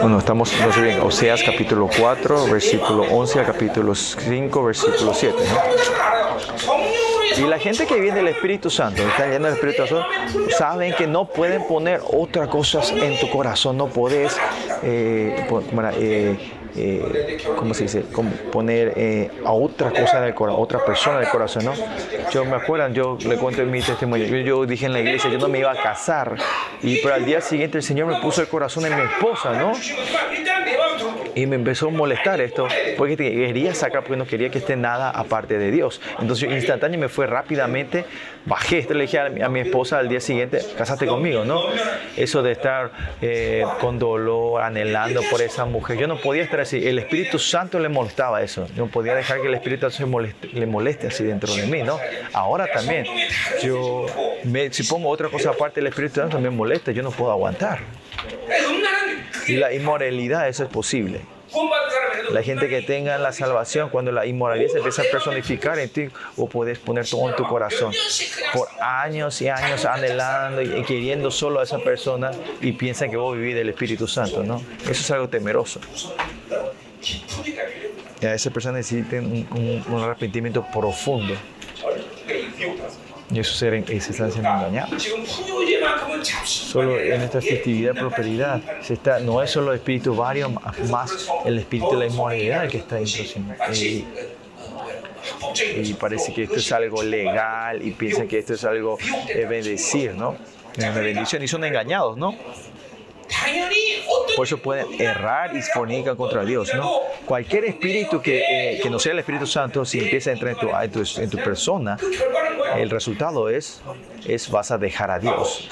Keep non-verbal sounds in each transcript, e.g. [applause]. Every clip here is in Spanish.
Bueno, estamos en Oseas capítulo 4, versículo 11 a capítulo 5, versículo 7. Y la gente que viene del Espíritu Santo, están llenos del Espíritu Santo, saben que no pueden poner otras cosas en tu corazón, no eh, eh, eh, ¿cómo se dice? poner a otra cosa del corazón, otra persona del corazón, ¿no? Yo me acuerdo, yo le cuento en mi testimonio, yo, dije en la iglesia, yo no me iba a casar, y pero al día siguiente el Señor me puso el corazón en mi esposa, ¿no? Y me empezó a molestar esto, porque quería sacar, porque no quería que esté nada aparte de Dios. Entonces, instantáneo me fue rápidamente, bajé, le dije a mi, esposa al día siguiente, casate conmigo, ¿no? Eso de estar eh, con dolor, anhelando por esa mujer, yo no podía estar así. El Espíritu Santo le molestaba eso. No podía dejar que el Espíritu Santo le moleste así dentro de mí, ¿no? Ahora también, yo, me, si pongo otra cosa aparte, el Espíritu Santo me molesta, yo no puedo aguantar. La inmoralidad, eso es posible. La gente que tenga la salvación, cuando la inmoralidad se empieza a personificar en ti, o puedes poner todo en tu corazón. Por años y años anhelando y queriendo solo a esa persona y piensan que vos vivís del Espíritu Santo, ¿no? Eso es algo temeroso. Y a esa persona necesita un arrepentimiento profundo. Y eso se, se están siendo engañados. Solo en esta festividad de prosperidad se está, no es solo el espíritu vario, más el espíritu de la inmoralidad que está dentro. Y, y parece que esto es algo legal y piensan que esto es algo de bendecir, ¿no? Una bendición y son engañados, ¿no? Por eso pueden errar y fornicar contra Dios, ¿no? Cualquier espíritu que, eh, que no sea el Espíritu Santo, si empieza a entrar en tu, en tu, persona, el resultado es, es vas a dejar a Dios.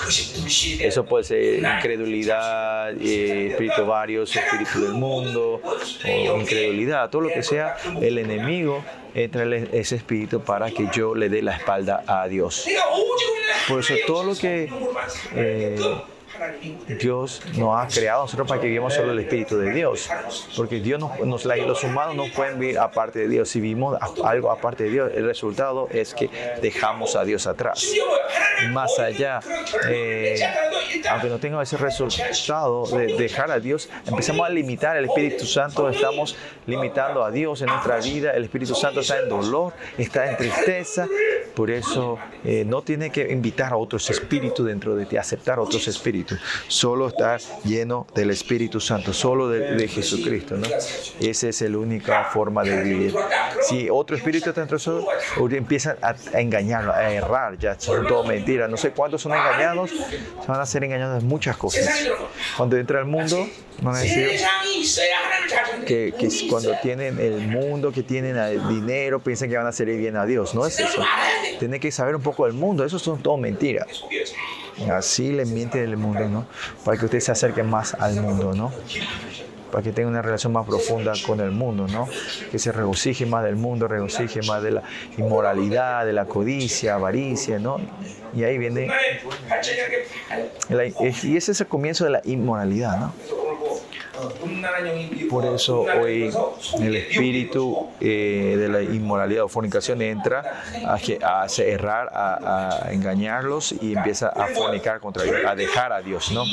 Eso puede ser incredulidad, eh, espíritu varios, espíritu del mundo, incredulidad, todo lo que sea, el enemigo entra en ese espíritu para que yo le dé la espalda a Dios. Por eso todo lo que... Eh, Dios nos ha creado nosotros para que vivamos solo el Espíritu de Dios. Porque Dios nos, los humanos no pueden vivir aparte de Dios. Si vivimos algo aparte de Dios, el resultado es que dejamos a Dios atrás. Más allá, eh, aunque no tenga ese resultado de dejar a Dios, empezamos a limitar el Espíritu Santo, estamos limitando a Dios en nuestra vida. El Espíritu Santo está en dolor, está en tristeza. Por eso eh, no tiene que invitar a otros espíritus dentro de ti, aceptar otros espíritus. Solo estar lleno del Espíritu Santo, solo de, Jesucristo. ¿no? Esa es la única forma de vivir. Si otro espíritu está dentro de empiezan a, engañarlo, a errar, ya son todo mentiras. No sé cuántos son engañados, se van a ser engañados en muchas cosas. Cuando entra al mundo, van a decir que, cuando tienen el mundo, que tienen el dinero, piensan que van a hacer bien a Dios. No es eso. Tienen que saber un poco del mundo. Eso son todo mentiras. Así le miente el mundo, ¿no? Para que usted se acerque más al mundo, ¿no? Para que tenga una relación más profunda con el mundo, ¿no? Que se regocije más del mundo, regocije más de la inmoralidad, de la codicia, avaricia, ¿no? Y ahí viene... y ese es el comienzo de la inmoralidad, ¿no? Por eso hoy el espíritu eh, de la inmoralidad o fornicación entra a, a errar, a, engañarlos y empieza a fornicar contra Dios, a dejar a Dios, ¿no?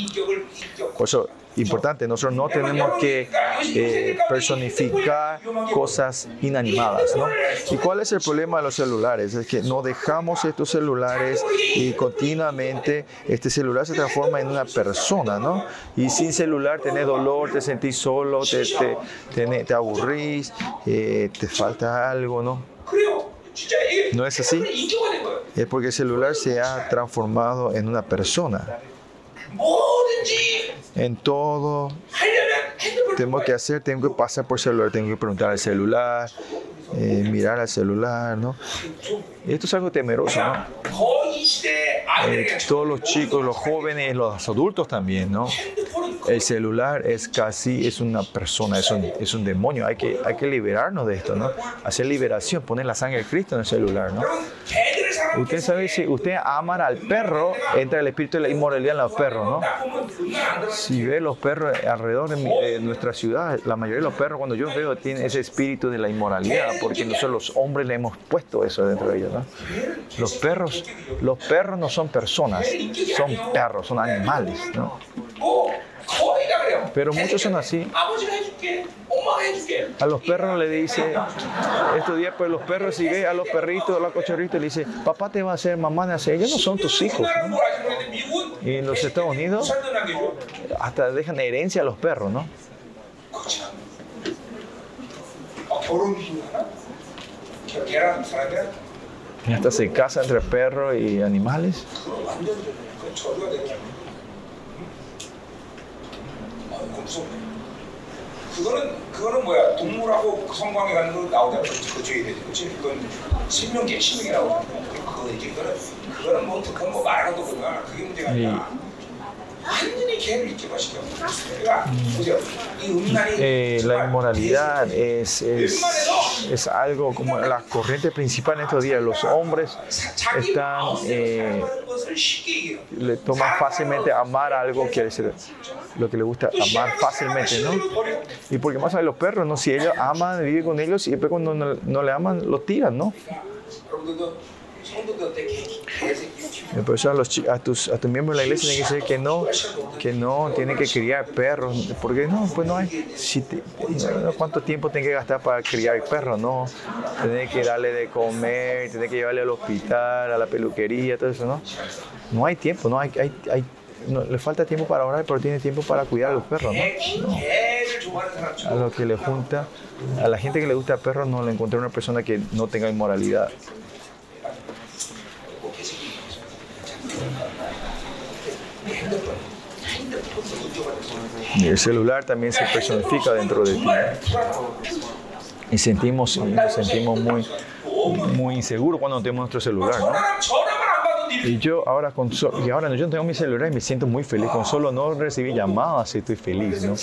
Por eso importante. Nosotros no tenemos que eh, personificar cosas inanimadas, ¿no? ¿Y cuál es el problema de los celulares? Es que no dejamos estos celulares y continuamente este celular se transforma en una persona, ¿no? Y sin celular tenés dolor, te sentís solo, te, te, te, aburrís, eh, te falta algo, ¿no? ¿No es así? Es porque el celular se ha transformado en una persona en todo tengo que hacer, tengo que pasar por celular, tengo que preguntar al celular, eh, mirar al celular, ¿no? Esto es algo temeroso, ¿no? Eh, todos los chicos, los jóvenes, los adultos también, ¿no? El celular es casi, es una persona, es un, es un demonio, hay que, hay que liberarnos de esto, ¿no? Hacer liberación, poner la sangre de Cristo en el celular, ¿no? Usted sabe si usted aman al perro, entra el espíritu de la inmoralidad en los perros, ¿no? Si ve los perros alrededor de, de nuestra ciudad, la mayoría de los perros cuando yo veo tienen ese espíritu de la inmoralidad, porque nosotros los hombres le hemos puesto eso dentro de ellos, ¿no? Los perros, los perros no son personas, son perros, son animales, ¿no? Pero muchos son así. A los perros le dice, estos días pues los perros siguen a los perritos, a los cachorritos, le dice, papá te va a hacer, mamá te va ellos no son tus hijos. Y en los Estados Unidos hasta dejan herencia a los perros, ¿no? Y hasta se casa entre perros y animales. 그거는 그거는 뭐야? 동물하고 그 성광에 가는 거 나오잖아. 그, 그 되지, 그렇지? 그건 신명계 신명이 나오잖아. 그거 이제 그거는 그거는 뭐 그건 뭐 말하는 거구나. 그게 문제가 아니라 La inmoralidad es, es, es, algo como la corriente principal en estos días. Los hombres están, eh, le toman fácilmente amar algo que es lo que le gusta, amar fácilmente, ¿no? Y porque más a los perros, ¿no? Si ellos aman, viven con ellos y después cuando no, no le aman, los tiran, ¿no? Por eso a, los, a, tus, a tus miembros de la iglesia tienen que decir que no, que no tienen que criar perros. Porque no, pues no hay. Si te, no, ¿Cuánto tiempo tienen que gastar para criar perros? No. Tienen que darle de comer, tienen que llevarle al hospital, a la peluquería, todo eso, ¿no? No hay tiempo, no hay, hay, hay no, le falta tiempo para orar, pero tiene tiempo para cuidar a los perros, ¿no? No. A lo que le junta, a la gente que le gusta perros no le encontré una persona que no tenga inmoralidad. Y el celular también se personifica dentro de ti. Y sentimos, nos sentimos muy, muy inseguros cuando tenemos nuestro celular. ¿no? Y yo ahora, con so y ahora no, yo tengo mi celular y me siento muy feliz. Con solo no recibir llamadas estoy feliz. ¿no?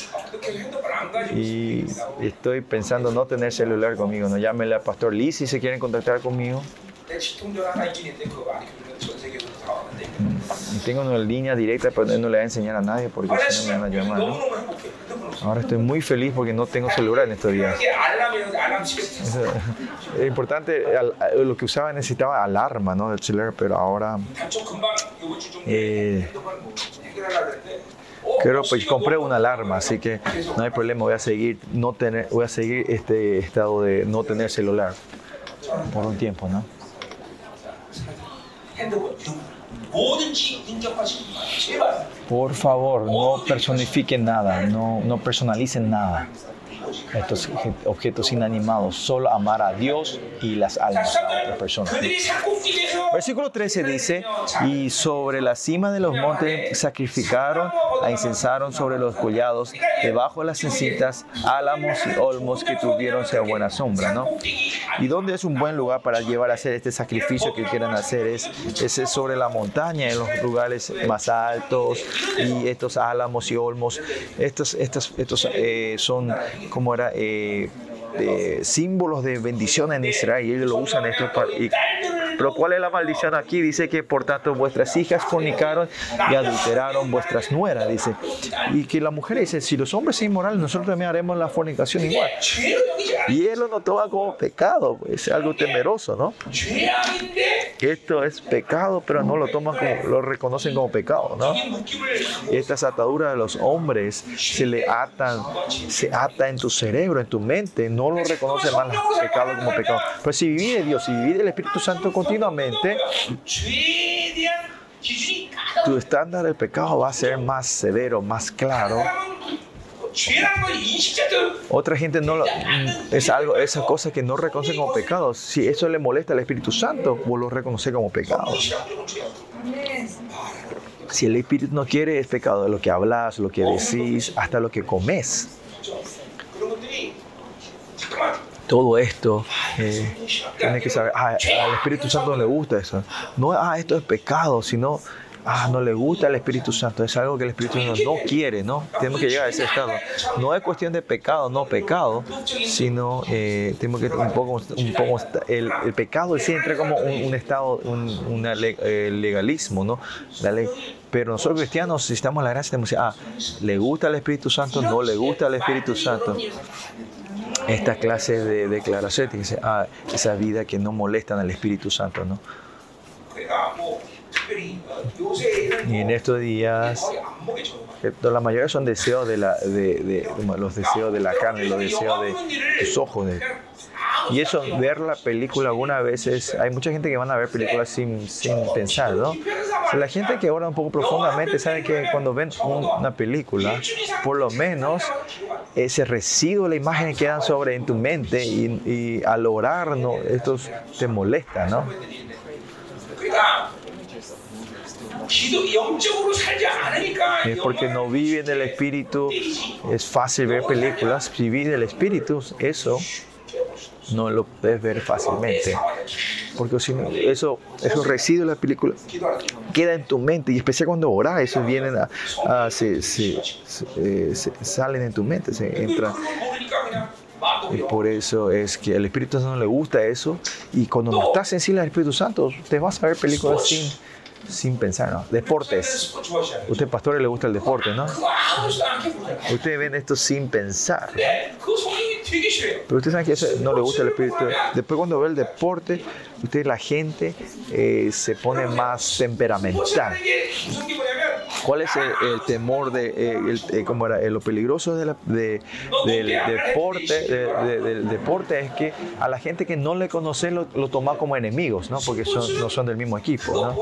Y estoy pensando no tener celular conmigo. No llámele al pastor Liz si se quieren contactar conmigo. Y tengo una línea directa, pero no le voy a enseñar a nadie porque si no me van a llamar. ¿no? Ahora estoy muy feliz porque no tengo celular en estos días. Es importante, lo que usaba necesitaba alarma ¿no? del celular, pero ahora... Eh, Creo pues compré una alarma, así que no hay problema, voy a seguir no tener, voy a seguir este estado de no tener celular por un tiempo, ¿no? Por favor, no personifiquen nada, no, no personalicen nada estos objetos inanimados, solo amar a Dios y las almas de otras personas. Versículo 13 dice, y sobre la cima de los montes sacrificaron e incensaron sobre los collados, debajo de las encitas, álamos y olmos que tuvieron sea buena sombra, ¿no? ¿Y dónde es un buen lugar para llevar a hacer este sacrificio que quieran hacer? Es, es sobre la montaña, en los lugares más altos, y estos álamos y olmos, estos, estos, estos eh, son como era? Eh, símbolos de bendición en Israel y ellos lo usan esto para, y- pero ¿cuál es la maldición aquí? Dice que por tanto vuestras hijas fornicaron y adulteraron vuestras nueras, dice. Y que la mujer dice, si los hombres son inmorales, nosotros también haremos la fornicación igual. Y él lo notó como pecado, pues, es algo temeroso, ¿no? Esto es pecado, pero no lo toman como, lo reconocen como pecado, ¿no? Estas ataduras de los hombres se le atan, se ata en tu cerebro, en tu mente, no lo reconocen más pecado como pecado. Pero si vivir de Dios, si vivir el Espíritu Santo con continuamente, tu estándar del pecado va a ser más severo, más claro. Otra gente no lo, mm, es algo, esas cosas que no reconoce como pecados. Si eso le molesta al Espíritu Santo, vos lo reconoce como pecado. Si el Espíritu no quiere, es pecado lo que hablas, lo que decís, hasta lo que comes todo esto. Eh, tienes que saber, ah, al Espíritu Santo no le gusta eso. No, ah, esto es pecado, sino, ah, no le gusta el Espíritu Santo. Es algo que el Espíritu Santo no quiere, ¿no? Tenemos que llegar a ese estado. No es cuestión de pecado, no pecado, sino eh, tenemos que un poco, un poco el, pecado sí entra como un, un estado, un eh, legalismo, ¿no? La ley. Pero nosotros cristianos, si estamos en la gracia, tenemos que decir, ah, le gusta el Espíritu Santo, no le gusta el Espíritu Santo esta clase de declaraciones, ah, esa vida que no molestan al Espíritu Santo, ¿no? Y en estos días, eh, la mayoría son deseos de, la, de, los deseos de la carne, los deseos de tus ojos, y eso, ver la película alguna vez es... Hay mucha gente que van a ver películas sin, sin pensar, ¿no? La gente que ahora un poco profundamente sabe que cuando ven una película, por lo menos ese residuo la imagen que sobre en tu mente y, y al orar, ¿no? esto te molesta, ¿no? Es porque no viven el espíritu, es fácil ver películas, vivir el espíritu, eso no lo puedes ver fácilmente. Porque si no, eso, esos residuos de la película queda en tu mente y especialmente cuando oras, esos vienen a, a se, eh, salen en tu mente, se entran. Y por eso es que al Espíritu Santo le gusta eso. Y cuando no estás sensible al Espíritu Santo, te vas a ver películas sin, sin pensar, ¿no? Deportes. Usted, pastores, le gusta el deporte, ¿no? Ustedes ven esto sin pensar. Pero ustedes saben que eso no le gusta el espíritu. Después cuando ve el deporte, usted la gente eh, se pone más temperamental. ¿Cuál es el, el temor de eh, el, eh, como era, eh, lo peligroso de la, de, del deporte? De, del deporte es que a la gente que no le conoce lo, lo toma como enemigos, ¿no? Porque son, no son del mismo equipo, ¿no?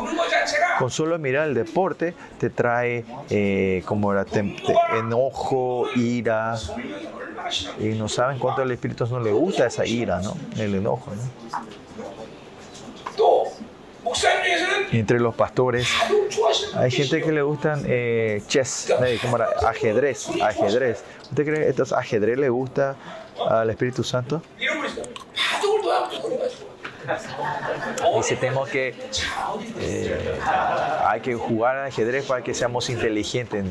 Con solo mirar el deporte te trae eh, como era, te, te, enojo, ira, y no saben cuánto al Espíritu no le gusta esa ira, ¿no? El enojo, ¿no? Entre los pastores hay gente que le gustan eh, chess, eh, era? ajedrez, ajedrez. ¿Usted cree que estos ajedrez le gusta al Espíritu Santo? Dice, tenemos que eh, hay que jugar al ajedrez para que seamos inteligentes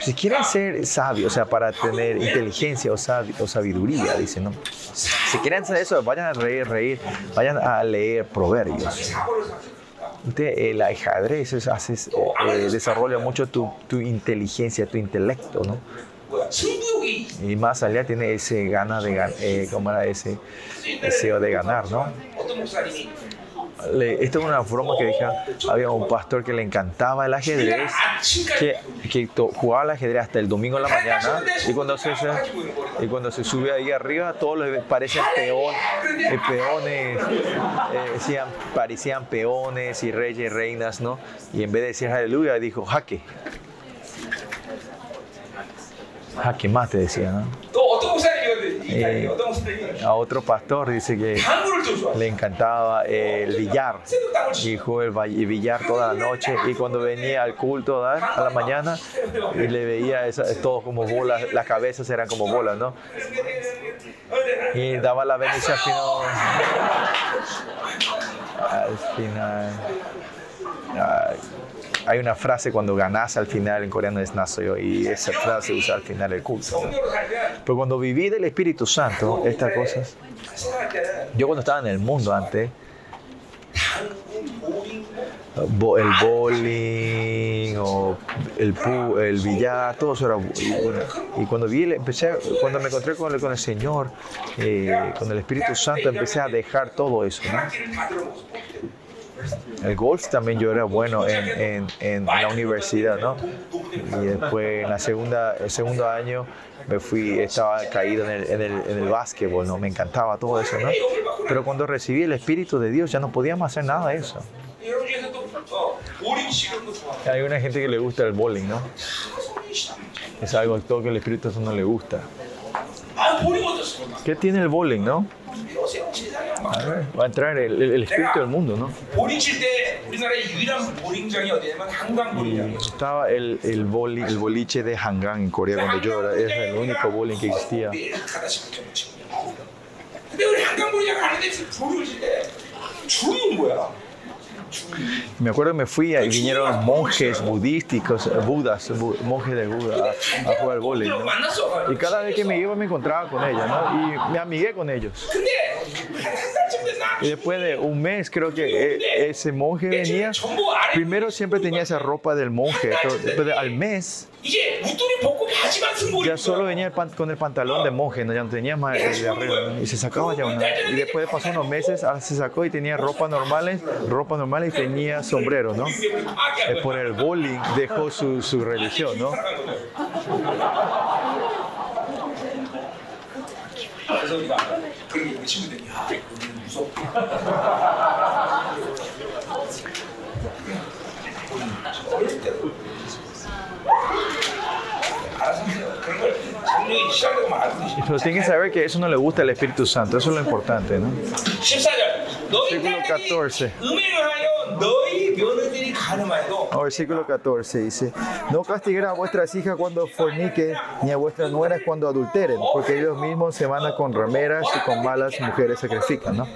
si quieren ser sabios, o sea, para tener inteligencia o, sab o sabiduría, dice, ¿no? Si quieren hacer eso, vayan a reír, reír, vayan a leer proverbios. El ajedrez es, eh, desarrolla mucho tu, inteligencia, tu intelecto, ¿no? Y más allá tiene ese gana de, eh, ¿cómo era? ese deseo de ganar, ¿no? le, esto es una broma que deja, había un pastor que le encantaba el ajedrez, que, que jugaba el ajedrez hasta el domingo en la mañana, y cuando se, y cuando se sube ahí arriba, todos les parecen peón, eh, peones, eh, parecían peones y reyes, reinas, ¿no? Y en vez de decir aleluya, dijo jaque. Jaque mate, decía, ¿no? Eh, a otro pastor, dice que le encantaba el billar. Dijo el billar toda la noche y cuando venía al culto a, la mañana y le veía todo como bolas, las cabezas eran como bolas, ¿no? Y daba la bendición al final. Final. Ay. Hay una frase cuando ganas al final en coreano es nasoyo y esa frase usa al final el culto. ¿no? Pero cuando viví del Espíritu Santo, estas cosas, yo cuando estaba en el mundo antes, el bowling o el, pu, el billar, todo eso era bueno. Y cuando vi, empecé, cuando me encontré con el, con el Señor, eh, con el Espíritu Santo, empecé a dejar todo eso. ¿no? El golf también yo era bueno en, en, en la universidad, ¿no? Y después en la segunda, el segundo año me fui, estaba caído en el, en el, en el básquetbol, ¿no? Me encantaba todo eso, ¿no? Pero cuando recibí el Espíritu de Dios ya no podíamos hacer nada de eso. Hay una gente que le gusta el bowling, ¿no? Es algo todo que el Espíritu Santo no le gusta. ¿Qué tiene el bowling, no? Va a entrar el, el, el espíritu del mundo, ¿no? Estaba el, el, boli, el boliche de Hangang en Corea cuando yo era, era el único bowling que existía. Me acuerdo que me fui y vinieron monjes budísticos, budas, monjes de Buda, a, jugar al vóley. Y cada vez que me iba me encontraba con ellos, ¿no? Y me amigué con ellos. Y después de un mes, creo que eh, ese monje venía. Primero siempre tenía esa ropa del monje, de, al mes ya solo venía el pan, con el pantalón de monje, ¿no? ya no tenía más el de arriba, ¿no? y se sacaba ya una. Y después de pasar unos meses, ah, se sacó y tenía ropa normales, ropa normal y tenía sombreros, ¿no? Eh, por el bowling dejó su, su religión, ¿no? uso. Pero tienen que saber que eso no le gusta al Espíritu Santo, eso es lo importante, ¿no? versículo 14. No, versículo 14 dice, no castigará a vuestras hijas cuando forniquen, ni a vuestras nueras cuando adulteren, porque ellos mismos se van a con rameras y con malas mujeres sacrifican. ¿no?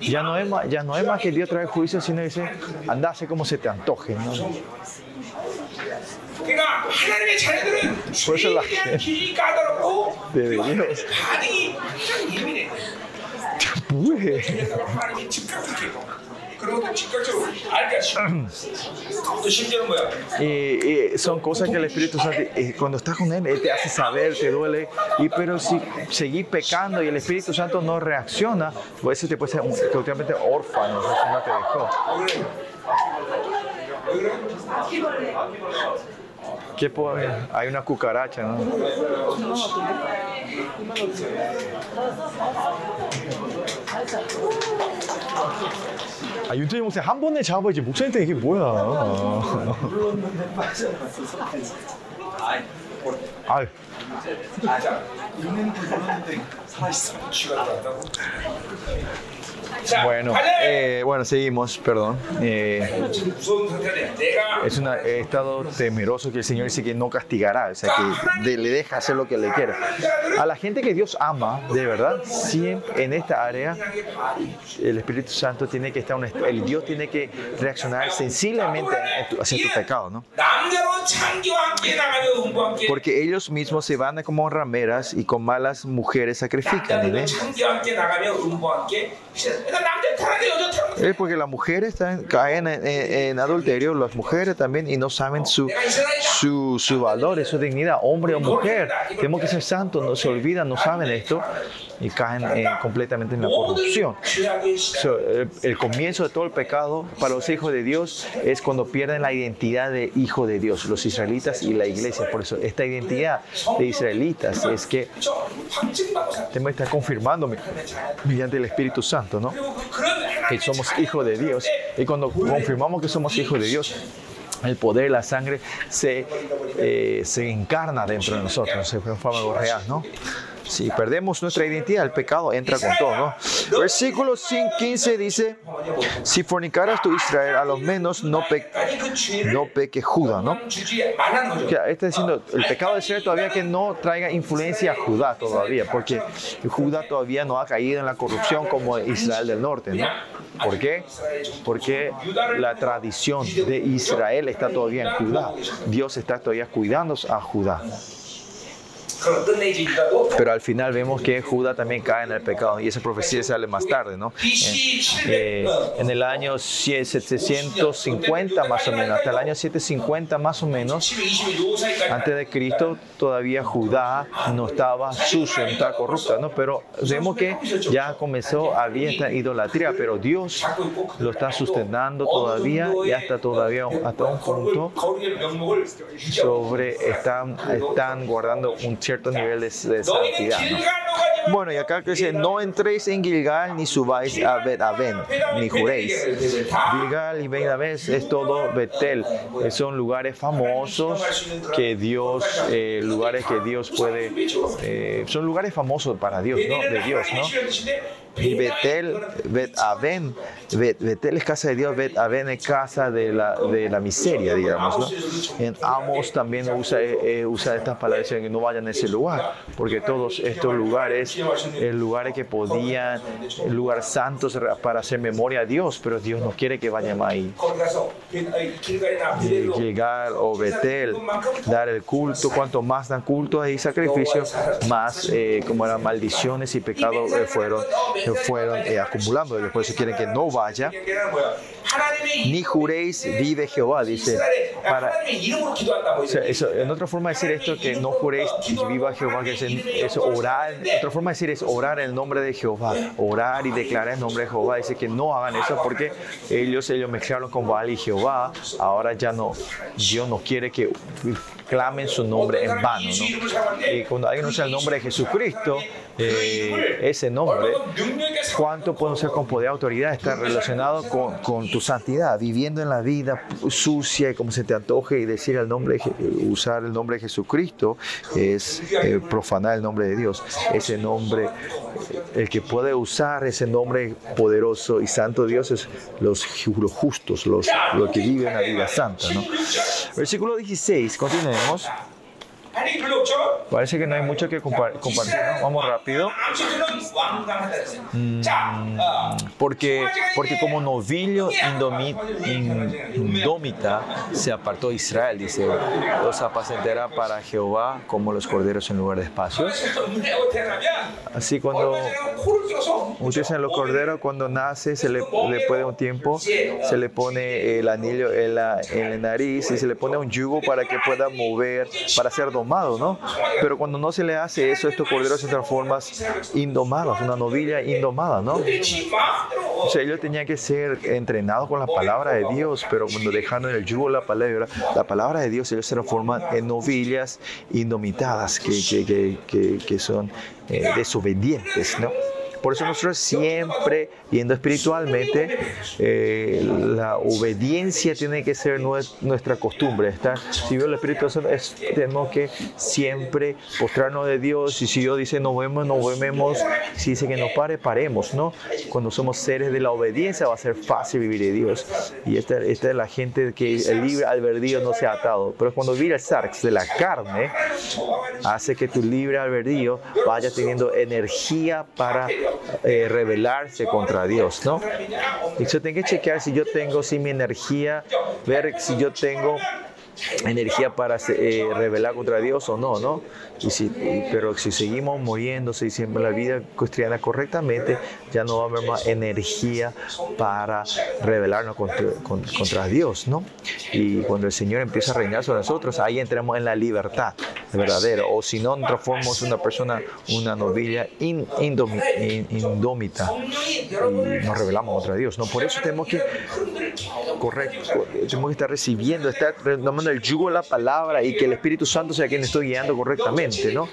Ya, no es, ya no es más que Dios trae juicio, sino dice, andase como se te antoje. ¿no? Por eso la gente debería 나님의 자녀들은 벌써 죄에 나- 대한 기준이 까다롭고 네, Dios. 반응이 참 예민해 Uy. 하나님이 즉각적이고 그리고 또 즉각적으로 알까지 또 심지어는 뭐야 Y, y son cosas que el Espíritu Santo, eh, cuando estás con Él, Él te hace saber, te duele. Y pero si seguís pecando y el Espíritu Santo no reacciona, pues eso te puede ser un- totalmente órfano, o sea, no te dejó. 왜 그래? 왜 그래? ¿Qué puedo ver? Hay una cucaracha, ¿no? 아, 유태인 목사님 한 번에 잡아야지. 목사님한테 이게 뭐야. 눌렀는데 빠져나왔어, 손까지. 아이, 아이. 아, 있는 그 눌렀는데 살아있어. 쥐가 나왔다고? Bueno, eh, bueno, seguimos, perdón. Eh, es una, he estado temeroso que el Señor dice que no castigará, o sea, que le deja hacer lo que le quiera. A la gente que Dios ama, de verdad, siempre en esta área, el Espíritu Santo tiene que estar, un, el Dios tiene que reaccionar sensiblemente hacia tu pecado, ¿no? Porque ellos mismos se van como rameras y con malas mujeres sacrifican. ¿eh? Es porque las mujeres caen en, en, adulterio, las mujeres también, y no saben su, su, su valor, su dignidad, hombre o mujer. Tenemos que ser santos, no se olvidan, no saben esto y caen eh, completamente en la corrupción. So, el, el, comienzo de todo el pecado para los hijos de Dios es cuando pierden la identidad de hijo de Dios, los israelitas y la iglesia. Por eso esta identidad de israelitas es que te me está confirmando mediante el Espíritu Santo, ¿no? Que somos hijos de Dios. Y cuando confirmamos que somos hijos de Dios, el poder la sangre se, eh, se encarna dentro de nosotros, se forma algo real, ¿no? Si perdemos nuestra identidad, el pecado entra con todo. ¿no? Versículo 15 dice, si fornicaras tu Israel, a lo menos no, pe no peque Judá. ¿no? Está diciendo, el pecado de Israel todavía que no traiga influencia a Judá todavía, porque Judá todavía no ha caído en la corrupción como Israel del norte. ¿no? ¿Por qué? Porque la tradición de Israel está todavía en Judá. Dios está todavía cuidando a Judá. Pero al final vemos que Judá también cae en el pecado y esa profecía sale más tarde, ¿no? Eh, eh, en el año 750 más o menos, hasta el año 750 más o menos, antes de Cristo todavía Judá no estaba sucio, no estaba corrupta, ¿no? Pero vemos que ya comenzó, había esta idolatría, pero Dios lo está sustentando todavía y hasta todavía hasta un punto sobre están, están guardando un tiempo ciertos niveles de santidad. Bueno, y acá dice, no entréis en Gilgal ni subáis a Bet ni juréis. Gilgal y Bet Aven es todo Betel. Son lugares famosos que Dios, eh, lugares que Dios puede, eh, son lugares famosos para Dios, ¿no? De Dios, ¿no? Y Betel, Bet Aven, Bet, Betel es casa de Dios, Bet Aven es casa de la, de la miseria, digamos. ¿no? En Amos también usa, eh, eh usa estas palabras, que no vayan a ese lugar, porque todos estos lugares, eh, lugares que podían, lugar santos para hacer memoria a Dios, pero Dios no quiere que vayan ahí. Y llegar o Betel, dar el culto, cuanto más dan culto y sacrificio, más eh, como eran maldiciones y pecados eh, fueron fueron eh, acumulando ellos, por eso quieren que no vaya. Ni juréis, vive Jehová, dice. En otra forma de decir esto, que no juréis, viva Jehová, que es, en, orar. Otra forma de decir es orar en el nombre de Jehová, orar y declarar el nombre de Jehová. Dice que no hagan eso porque ellos, ellos mezclaron con Baal y Jehová. Ahora ya no, Dios no quiere que clamen su nombre en vano. ¿no? Y cuando alguien usa el nombre de Jesucristo, eh, ese nombre, cuánto podemos ser con poder y autoridad está relacionado con, con tu santidad, viviendo en la vida sucia y como se te antoje y decir el nombre, Je- usar el nombre de Jesucristo es eh, profanar el nombre de Dios. Ese nombre, eh, el que puede usar ese nombre poderoso y santo de Dios es los, los justos, los, los que viven la vida santa. ¿no? Versículo 16, continuemos tenemos. Parece que no hay mucho que compa compartir. ¿no? Vamos rápido. Mm, porque, porque como novillo indómita se apartó Israel, dice, los apacentará para Jehová como los corderos en lugar de espacios. Así cuando utilizan los corderos, cuando nace, se le, le puede un tiempo, se le pone el anillo en la, en la nariz y se le pone un yugo para que pueda mover, para ser domado, ¿no? Pero cuando no se le hace eso, estos corderos se transforman indomados, una novilla indomada, ¿no? O sea, ellos tenían que ser entrenados con la palabra de Dios, pero cuando dejaron el yugo la palabra, la palabra de Dios, ellos se transforman en novillas indomitadas que, que, que, que son eh, desobedientes, ¿no? Por eso nosotros siempre, yendo espiritualmente, eh, la obediencia tiene que ser nue- nuestra costumbre. Estar, si veo el Espíritu Santo, es- tenemos que siempre postrarnos de Dios. Y si Dios dice no vemos, no vemos. Si dice que no pare, paremos, ¿no? Cuando somos seres de la obediencia va a ser fácil vivir de Dios. Y esta, esta es la gente que el libre albedrío no se ha atado. Pero cuando vive el sarx de la carne, hace que tu libre albedrío vaya teniendo energía para eh, rebelarse contra Dios, ¿no? Y yo tengo que chequear si yo tengo, si mi energía, ver si yo tengo energía para eh, rebelar contra Dios o no, ¿no? Y si, pero si seguimos muriéndose y siempre la vida cristiana correctamente, ya no va a haber más energía para rebelarnos contra, con- contra Dios, ¿no? Y cuando el Señor empieza a reinar sobre nosotros, ahí entramos en la libertad verdadera. O si no, transformamos una persona, una novilla in- indomi- in- indómita y nos rebelamos contra Dios, ¿no? Por eso tenemos que correcto. Tenemos que estar recibiendo, estar el yugo de la palabra y que el Espíritu Santo sea quien esté guiando correctamente, ¿no?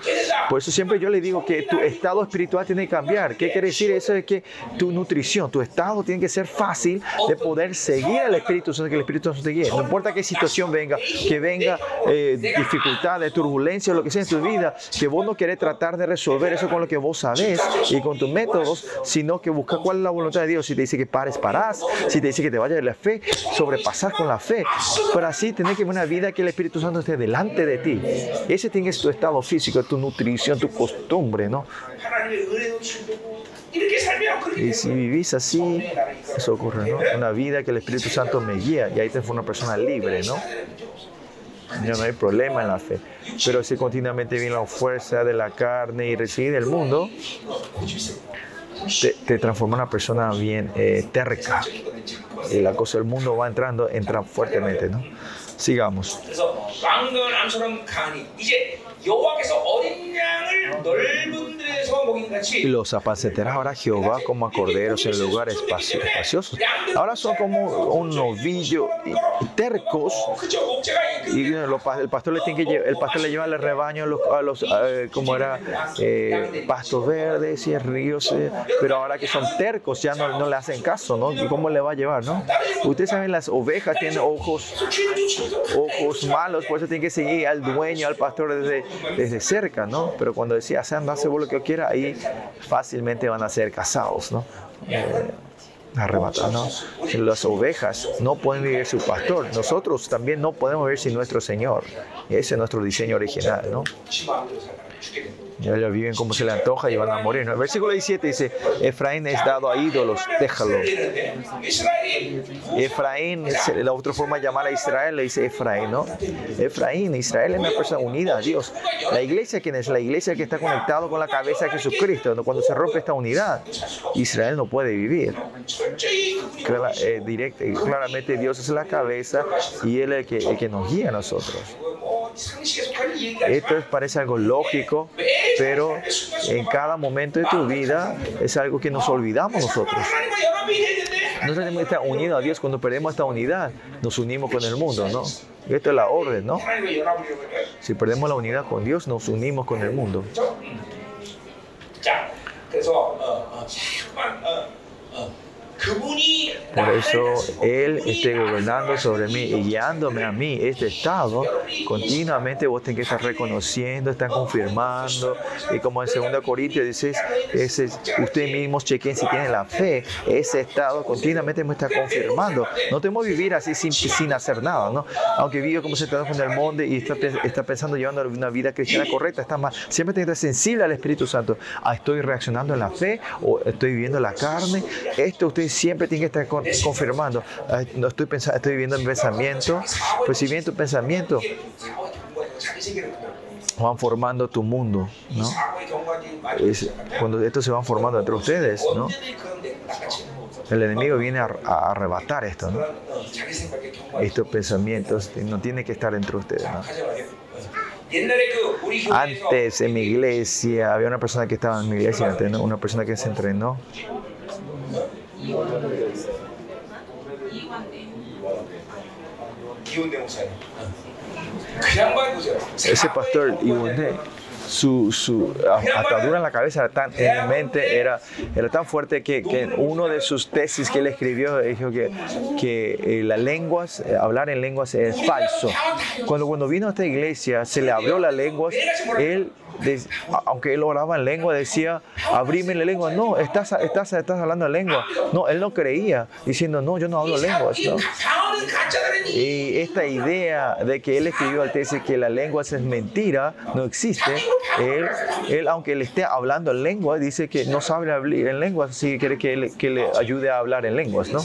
Por eso siempre yo le digo que tu estado espiritual tiene que cambiar. ¿Qué quiere decir eso? Es que tu nutrición, tu estado tiene que ser fácil de poder seguir al Espíritu Santo, que el Espíritu Santo te guíe. No importa qué situación venga, que venga eh, dificultades, turbulencia, lo que sea en tu vida, que vos no querés tratar de resolver eso con lo que vos sabés y con tus métodos, sino que busca cuál es la voluntad de Dios. Si te dice que pares, parás. Si te dice que te vayas de la fe, sobrepasar con la fe. Pero así tener que vivir la vida que el Espíritu Santo esté delante de ti. Ese tiene tu estado físico, tu nutrición, tu costumbre, ¿no? Y si vivís así, eso ocurre, ¿no? Una vida que el Espíritu Santo me guía y ahí te fue una persona libre, ¿no? No hay problema en la fe. Pero si continuamente viene la fuerza de la carne y reside del mundo, te, te, transforma en una persona bien eh, terca. Y la cosa del mundo va entrando, entra fuertemente, ¿no? Sigamos. Y los apacentarás ahora Jehová como a corderos en lugar espacio. Ahora son como un novillo tercos. Y el pastor le tiene que el pastor le lleva al rebaño a los, a los a, eh, como era eh, pastos verdes y ríos. Eh, pero ahora que son tercos ya no, le hacen caso, ¿no? ¿Cómo le va a llevar, no? Ustedes saben las ovejas tienen ojos, ojos malos, por eso tienen que seguir al dueño, al pastor desde desde cerca, ¿no? Pero cuando decía, vos lo que yo quiera, ahí fácilmente van a ser casados, ¿no? Eh, arrebatados. Las ovejas no pueden vivir su pastor. Nosotros también no podemos vivir sin nuestro Señor. Ese es nuestro diseño original, ¿no? Ellos viven como se le antoja y van a morir. El versículo 17 dice, Efraín es dado a ídolos, déjalo. Efraín, la otra forma de llamar a Israel le dice Efraín, ¿no? Efraín, Israel es una persona unida a Dios. La iglesia, ¿quién es? La iglesia que está conectado con la cabeza de Jesucristo. Cuando se rompe esta unidad, Israel no puede vivir. Eh, claramente Dios es la cabeza y Él es el que nos guía a nosotros. Esto parece algo lógico, pero en cada momento de tu vida es algo que nos olvidamos nosotros. Nosotros tenemos que estar unidos a Dios. Cuando perdemos esta unidad, nos unimos con el mundo, ¿no? Esto es la orden, ¿no? Si perdemos la unidad con Dios, nos unimos con el mundo. Por eso Él esté gobernando sobre mí y guiándome a mí este estado. Continuamente vos tenés que estar reconociendo, estar confirmando. Y como en 2 Corintios dices, ese, ustedes mismos chequen si tienen la fe. Ese estado continuamente me está confirmando. No tenemos que vivir así sin, sin hacer nada, ¿no? Aunque vivo como se trata con el mundo y está, está, pensando llevando una vida cristiana correcta, está más, siempre tiene que estar sensible al Espíritu Santo. Ah, estoy reaccionando en la fe o estoy viviendo la carne. Esto ustedes siempre tiene que estar confirmando. No estoy, pensando, estoy viviendo mi pensamiento. Pues si bien tu pensamiento van formando tu mundo, ¿no? cuando estos se van formando entre ustedes, ¿no? El enemigo viene a, arrebatar esto, ¿no? Estos pensamientos no tienen que estar entre ustedes. Antes en mi iglesia había una persona que estaba en mi iglesia, una persona que se entrenó 이원대 이원대 목사님 그 양반이 보세요. ese pastor Iwonde su, su atadura en la cabeza era tan, en mente era, era tan fuerte que, que uno de sus tesis que él escribió dijo que, que eh, las lenguas, eh, hablar en lenguas es falso. Cuando, cuando vino a esta iglesia, se le abrió la lengua, él aunque él oraba en lengua, decía, abrime la lengua. No, estás, estás, estás hablando en lengua. No, él no creía, diciendo, no, yo no hablo lenguas. ¿no? Y esta idea de que él escribió al tesis que la lengua es mentira, no existe. Él, él, aunque él esté hablando en lengua, dice que no sabe hablar en lenguas, así que quiere que, que le ayude a hablar en lenguas. ¿no?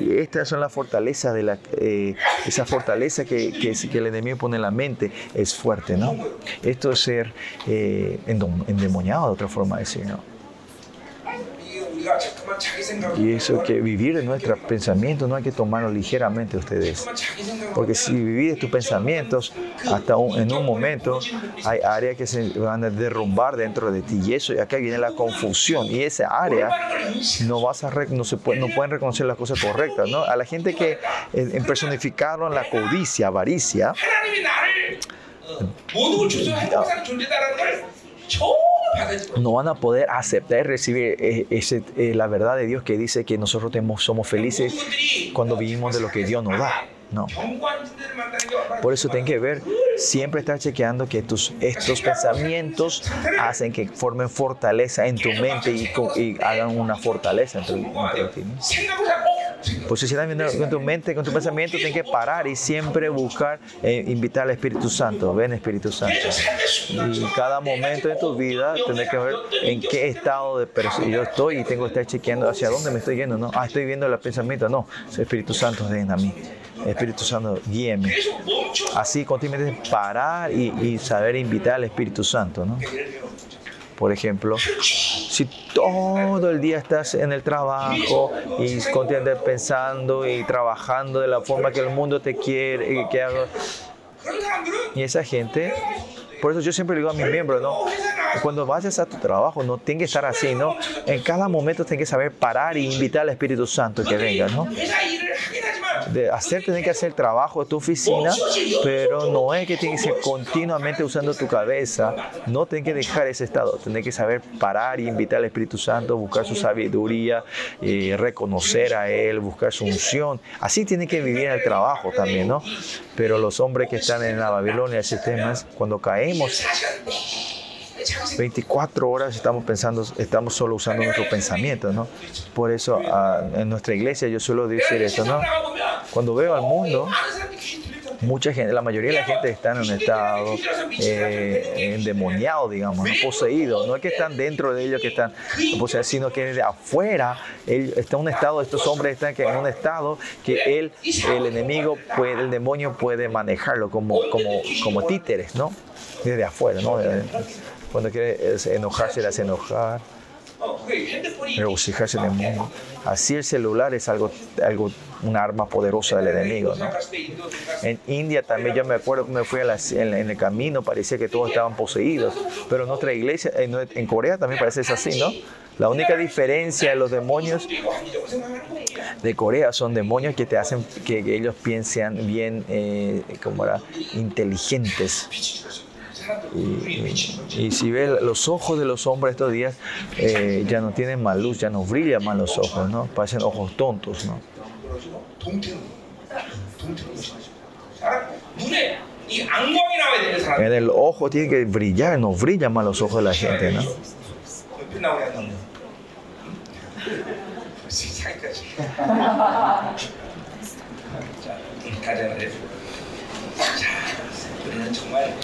Y estas son las fortalezas de la, eh, esa fortaleza que, que, que, el enemigo pone en la mente es fuerte. ¿no? Esto es ser eh, endemoniado, de otra forma de decir. ¿no? Y eso que vivir en nuestros pensamientos no hay que tomarlo ligeramente ustedes. Porque si vivís tus pensamientos, hasta en un momento hay áreas que se van a derrumbar dentro de ti. Y eso, y acá viene la confusión. Y esa área no vas a no se puede, no pueden reconocer las cosas correctas. ¿no? A la gente que eh, personificaron la codicia, avaricia, no van a poder aceptar y recibir eh, eh, la verdad de Dios que dice que nosotros somos felices cuando vivimos de lo que Dios nos da. No. Por eso tienen que ver, siempre estar chequeando que tus, estos pensamientos hacen que formen fortaleza en tu mente y, hagan una fortaleza en tu, en ti. Pues si estás viendo con tu mente, con tu pensamiento, tienes que parar y siempre buscar eh, invitar al Espíritu Santo. Ven Espíritu Santo. Y cada momento de tu vida tienes que ver en qué estado de persona yo estoy y tengo que estar chequeando hacia dónde me estoy yendo. No, ah, estoy viendo el pensamiento. No, Espíritu Santo ven a mí. Espíritu Santo, guíeme. Así continuamente parar y, y saber invitar al Espíritu Santo, ¿no? Por ejemplo, si todo el día estás en el trabajo y continuamente pensando y trabajando de la forma que el mundo te quiere y que haga, y esa gente, por eso yo siempre digo a mis miembros, ¿no? Cuando vayas a tu trabajo, no tienes que estar así, ¿no? En cada momento tienes que saber parar y invitar al Espíritu Santo que venga, ¿no? De hacer, que hacer trabajo de tu oficina, pero no es que tienes que ser continuamente usando tu cabeza, no tienes que dejar ese estado, tienes que saber parar y invitar al Espíritu Santo, buscar su sabiduría, eh, reconocer a Él, buscar su unción. Así tiene que vivir el trabajo también, ¿no? Pero los hombres que están en la Babilonia, sistemas, cuando caemos 24 horas estamos pensando, estamos solo usando nuestro pensamiento, ¿no? Por eso ah, en nuestra iglesia yo suelo decir esto, ¿no? Cuando veo al mundo, mucha gente, la mayoría de la gente está en un estado eh, endemoniado, digamos, ¿no? poseído. No es que están dentro de ellos que están poseídos, sino que de afuera él, está en un estado, estos hombres están en un estado que él, el enemigo, puede, el demonio puede manejarlo como, como, como títeres, ¿no? Desde afuera, ¿no? Cuando quiere enojarse, le hace enojar regocijarse en el mundo. Así el celular es algo, algo, un arma poderosa del enemigo. ¿no? En India también yo me acuerdo que me fui en, el camino, parecía que todos estaban poseídos, pero en nuestra iglesia, en, Corea también parece es así, ¿no? La única diferencia de los demonios de Corea son demonios que te hacen que, ellos piensen bien, eh, como era, inteligentes y, si ves los ojos de los hombres estos días, eh, ya no tienen más luz, ya no brillan más los ojos, ¿no? Parecen ojos tontos, ¿no? En el ojo tiene que brillar, no brillan más los ojos de la gente, ¿no?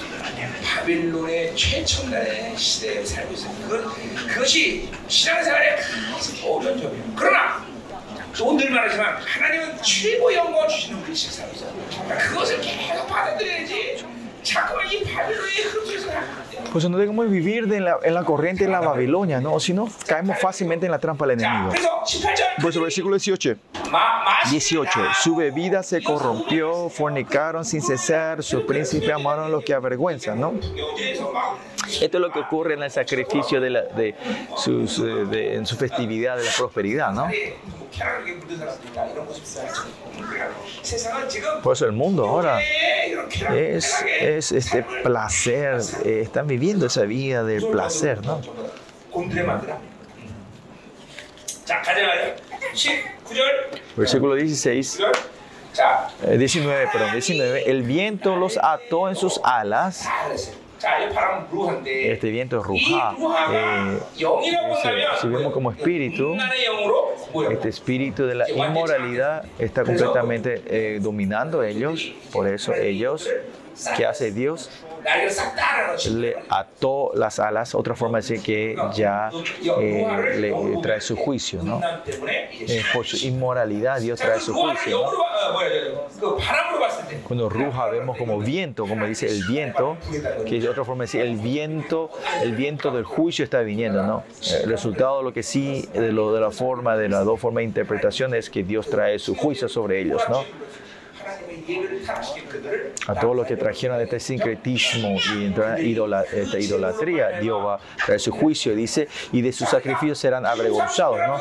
[laughs] 바빌론의 최첨단의 시대에 살고 있어요. 그, 그것이 신앙생활에 가장 어려운 점이에요. 그러나 또 늘 말하지만 하나님은 최고 영광을 주시는 있어요. 그러니까 그것을 계속 받아들여야지 자꾸만 이 바빌론의 흐름에서 Pues no debemos vivir de la, en la corriente de la Babilonia, ¿no? Si no, caemos fácilmente en la trampa del enemigo. Pues el versículo 18. 18. Su bebida se corrompió, fornicaron sin cesar, sus príncipes amaron a los que avergüenzan, ¿no? Esto es lo que ocurre en el sacrificio de, la, de, sus, eh, de en su festividad de la prosperidad, ¿no? Por eso el mundo ahora es, es este placer, eh, están viviendo esa vida del placer, ¿no? Versículo 16. 19, eh, perdón, 19. El viento los ató en sus alas. Este viento es Ruja. Eh, si vemos como espíritu, este espíritu de la inmoralidad está completamente eh, dominando ellos. Por eso ellos, ¿qué hace Dios? le ató las alas, otra forma de decir que ya eh, le trae su juicio, ¿no? Eh, por su inmoralidad Dios trae su juicio. Cuando ruja vemos como viento, como dice el viento, que es otra forma de decir el viento, el viento del juicio está viniendo, ¿no? El resultado de lo que sí, de, lo, de la forma, de las dos formas de interpretación es que Dios trae su juicio sobre ellos, ¿no? A todos los que trajeron este sincretismo y esta idolatría, Dios va a traer su juicio, dice, y de sus sacrificios serán avergonzados, ¿no?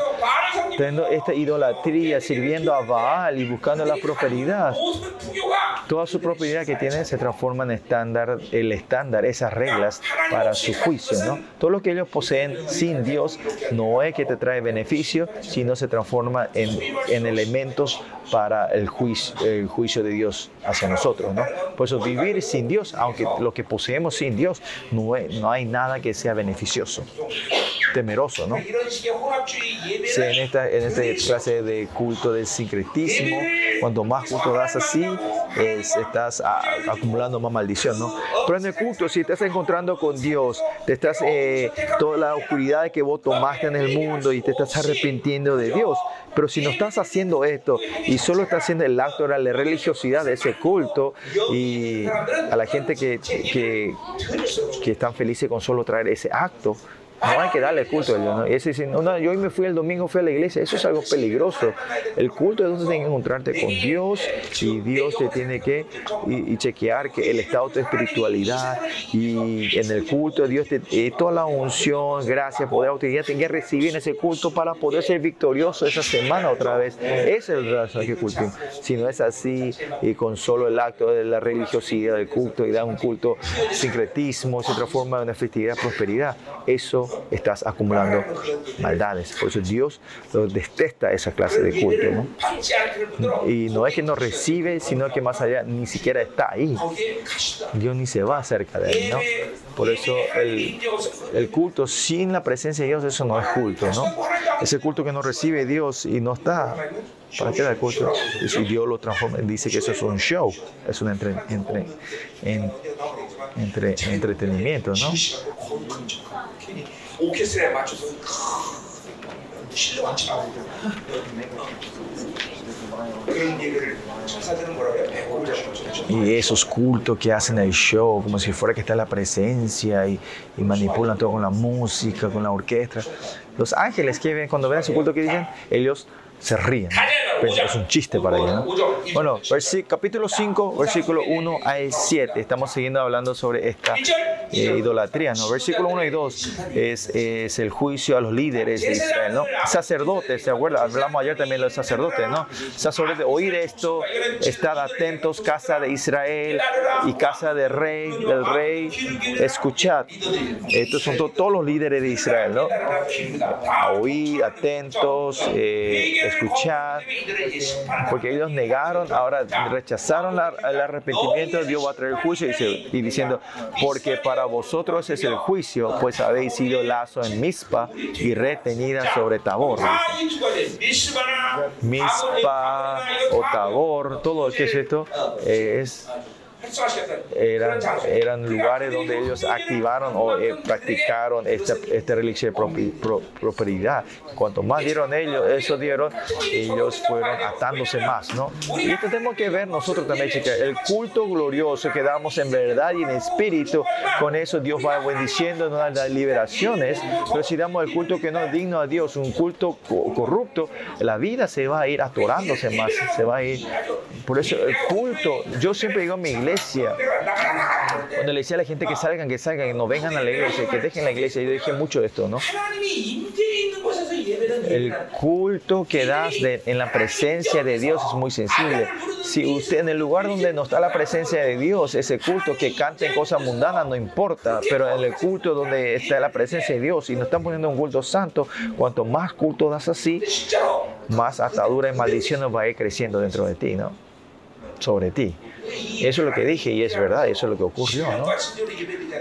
Teniendo esta idolatría, sirviendo a Baal y buscando la prosperidad, toda su prosperidad que tiene se transforma en estándar, el estándar, esas reglas para su juicio, ¿no? Todo lo que ellos poseen sin Dios no es que te trae beneficio, sino se transforma en, en elementos para el juicio, el juicio de Dios hacia nosotros. ¿no? Por eso vivir sin Dios, aunque lo que poseemos sin Dios, no, no hay nada que sea beneficioso, temeroso. ¿no? Si en esta, en clase de culto del sincretismo, cuanto más culto das así, estás acumulando más maldición. ¿no? Pero en el culto, si estás encontrando con Dios, te estás, eh, toda la oscuridad que vos tomaste en el mundo y te estás arrepintiendo de Dios, pero si no estás haciendo esto y solo estás haciendo el acto de la religiosidad de ese culto y a la gente que, que, que están felices con solo traer ese acto, no hay que darle culto a Dios. ¿no? ese, no, yo hoy me fui el domingo, fui a la iglesia. Eso es algo peligroso. El culto es donde tienes que encontrarte con Dios y Dios te tiene que y, chequear que el estado de tu espiritualidad y en el culto Dios te eh, toda la unción, gracias, poder, autoridad, tienes que recibir en ese culto para poder ser victorioso esa semana otra vez. Ese es el razón que culto. Si no es así y con solo el acto de la religiosidad del culto y da un culto sincretismo, se transforma en una festividad prosperidad, eso estás acumulando maldades. Por eso Dios lo detesta esa clase de culto. ¿no? Y no es que no recibe, sino que más allá ni siquiera está ahí. Dios ni se va cerca de él. ¿no? Por eso el, el culto sin la presencia de Dios, eso no es culto. ¿no? Ese culto que no recibe Dios y no está ¿Para qué da culto? Y si Dios lo transforma, dice que eso es un show, es un entre, entre, en, entre, entretenimiento, ¿no? 오케스트라에 맞춰서 실로만 치라고 그런 얘기를 천사들은 뭐라고 해요? 배고를 잡고 Y esos cultos que hacen el show, como si fuera que está la presencia y, y manipulan todo con la música, con la orquesta. Los ángeles que ven, cuando ven ese culto que dicen, ellos se ríen. Que es un chiste para ellos. ¿no? Bueno, versi- capítulo 5, versículo 1 al 7. Estamos siguiendo hablando sobre esta eh, idolatría. ¿no? Versículo 1 y 2 es, es el juicio a los líderes de Israel. ¿no? Sacerdotes, ¿se acuerdan? Hablamos ayer también de los sacerdotes. ¿no? Sacerdotes, oír esto, estar atentos, casa de Israel y casa del rey, del rey, escuchad. Estos son to- todos los líderes de Israel. ¿no? a oír, atentos, eh, escuchar, porque ellos negaron, ahora rechazaron el arrepentimiento, Dios va a traer juicio y, diciendo, porque para vosotros es el juicio, pues habéis sido lazo en Mispa y retenida sobre Tabor. Mispa o Tabor, todo lo que es esto, eh, es eran, eran lugares donde ellos activaron o eh, practicaron esta, esta propi- pro- prosperidad. Cuanto más dieron ellos, eso dieron, ellos fueron atándose más, ¿no? Y esto tenemos que ver nosotros también, chicas. El culto glorioso que damos en verdad y en espíritu, con eso Dios va bendiciendo, da liberaciones. Pero si damos el culto que no es digno a Dios, un culto co- corrupto, la vida se va a ir atorándose más, se va a ir. Por eso el culto, yo siempre digo a mi iglesia, cuando le decía a la gente que salgan, que salgan, que no vengan a la iglesia, que dejen la iglesia, yo dije mucho de esto, ¿no? El culto que das de, en la presencia de Dios es muy sensible. Si usted en el lugar donde no está la presencia de Dios, ese culto que canten cosas mundanas no importa, pero en el culto donde está la presencia de Dios y no están poniendo un culto santo, cuanto más culto das así, más ataduras y maldiciones va a ir creciendo dentro de ti, ¿no? Sobre ti. Eso es lo que dije y es verdad, eso es lo que ocurrió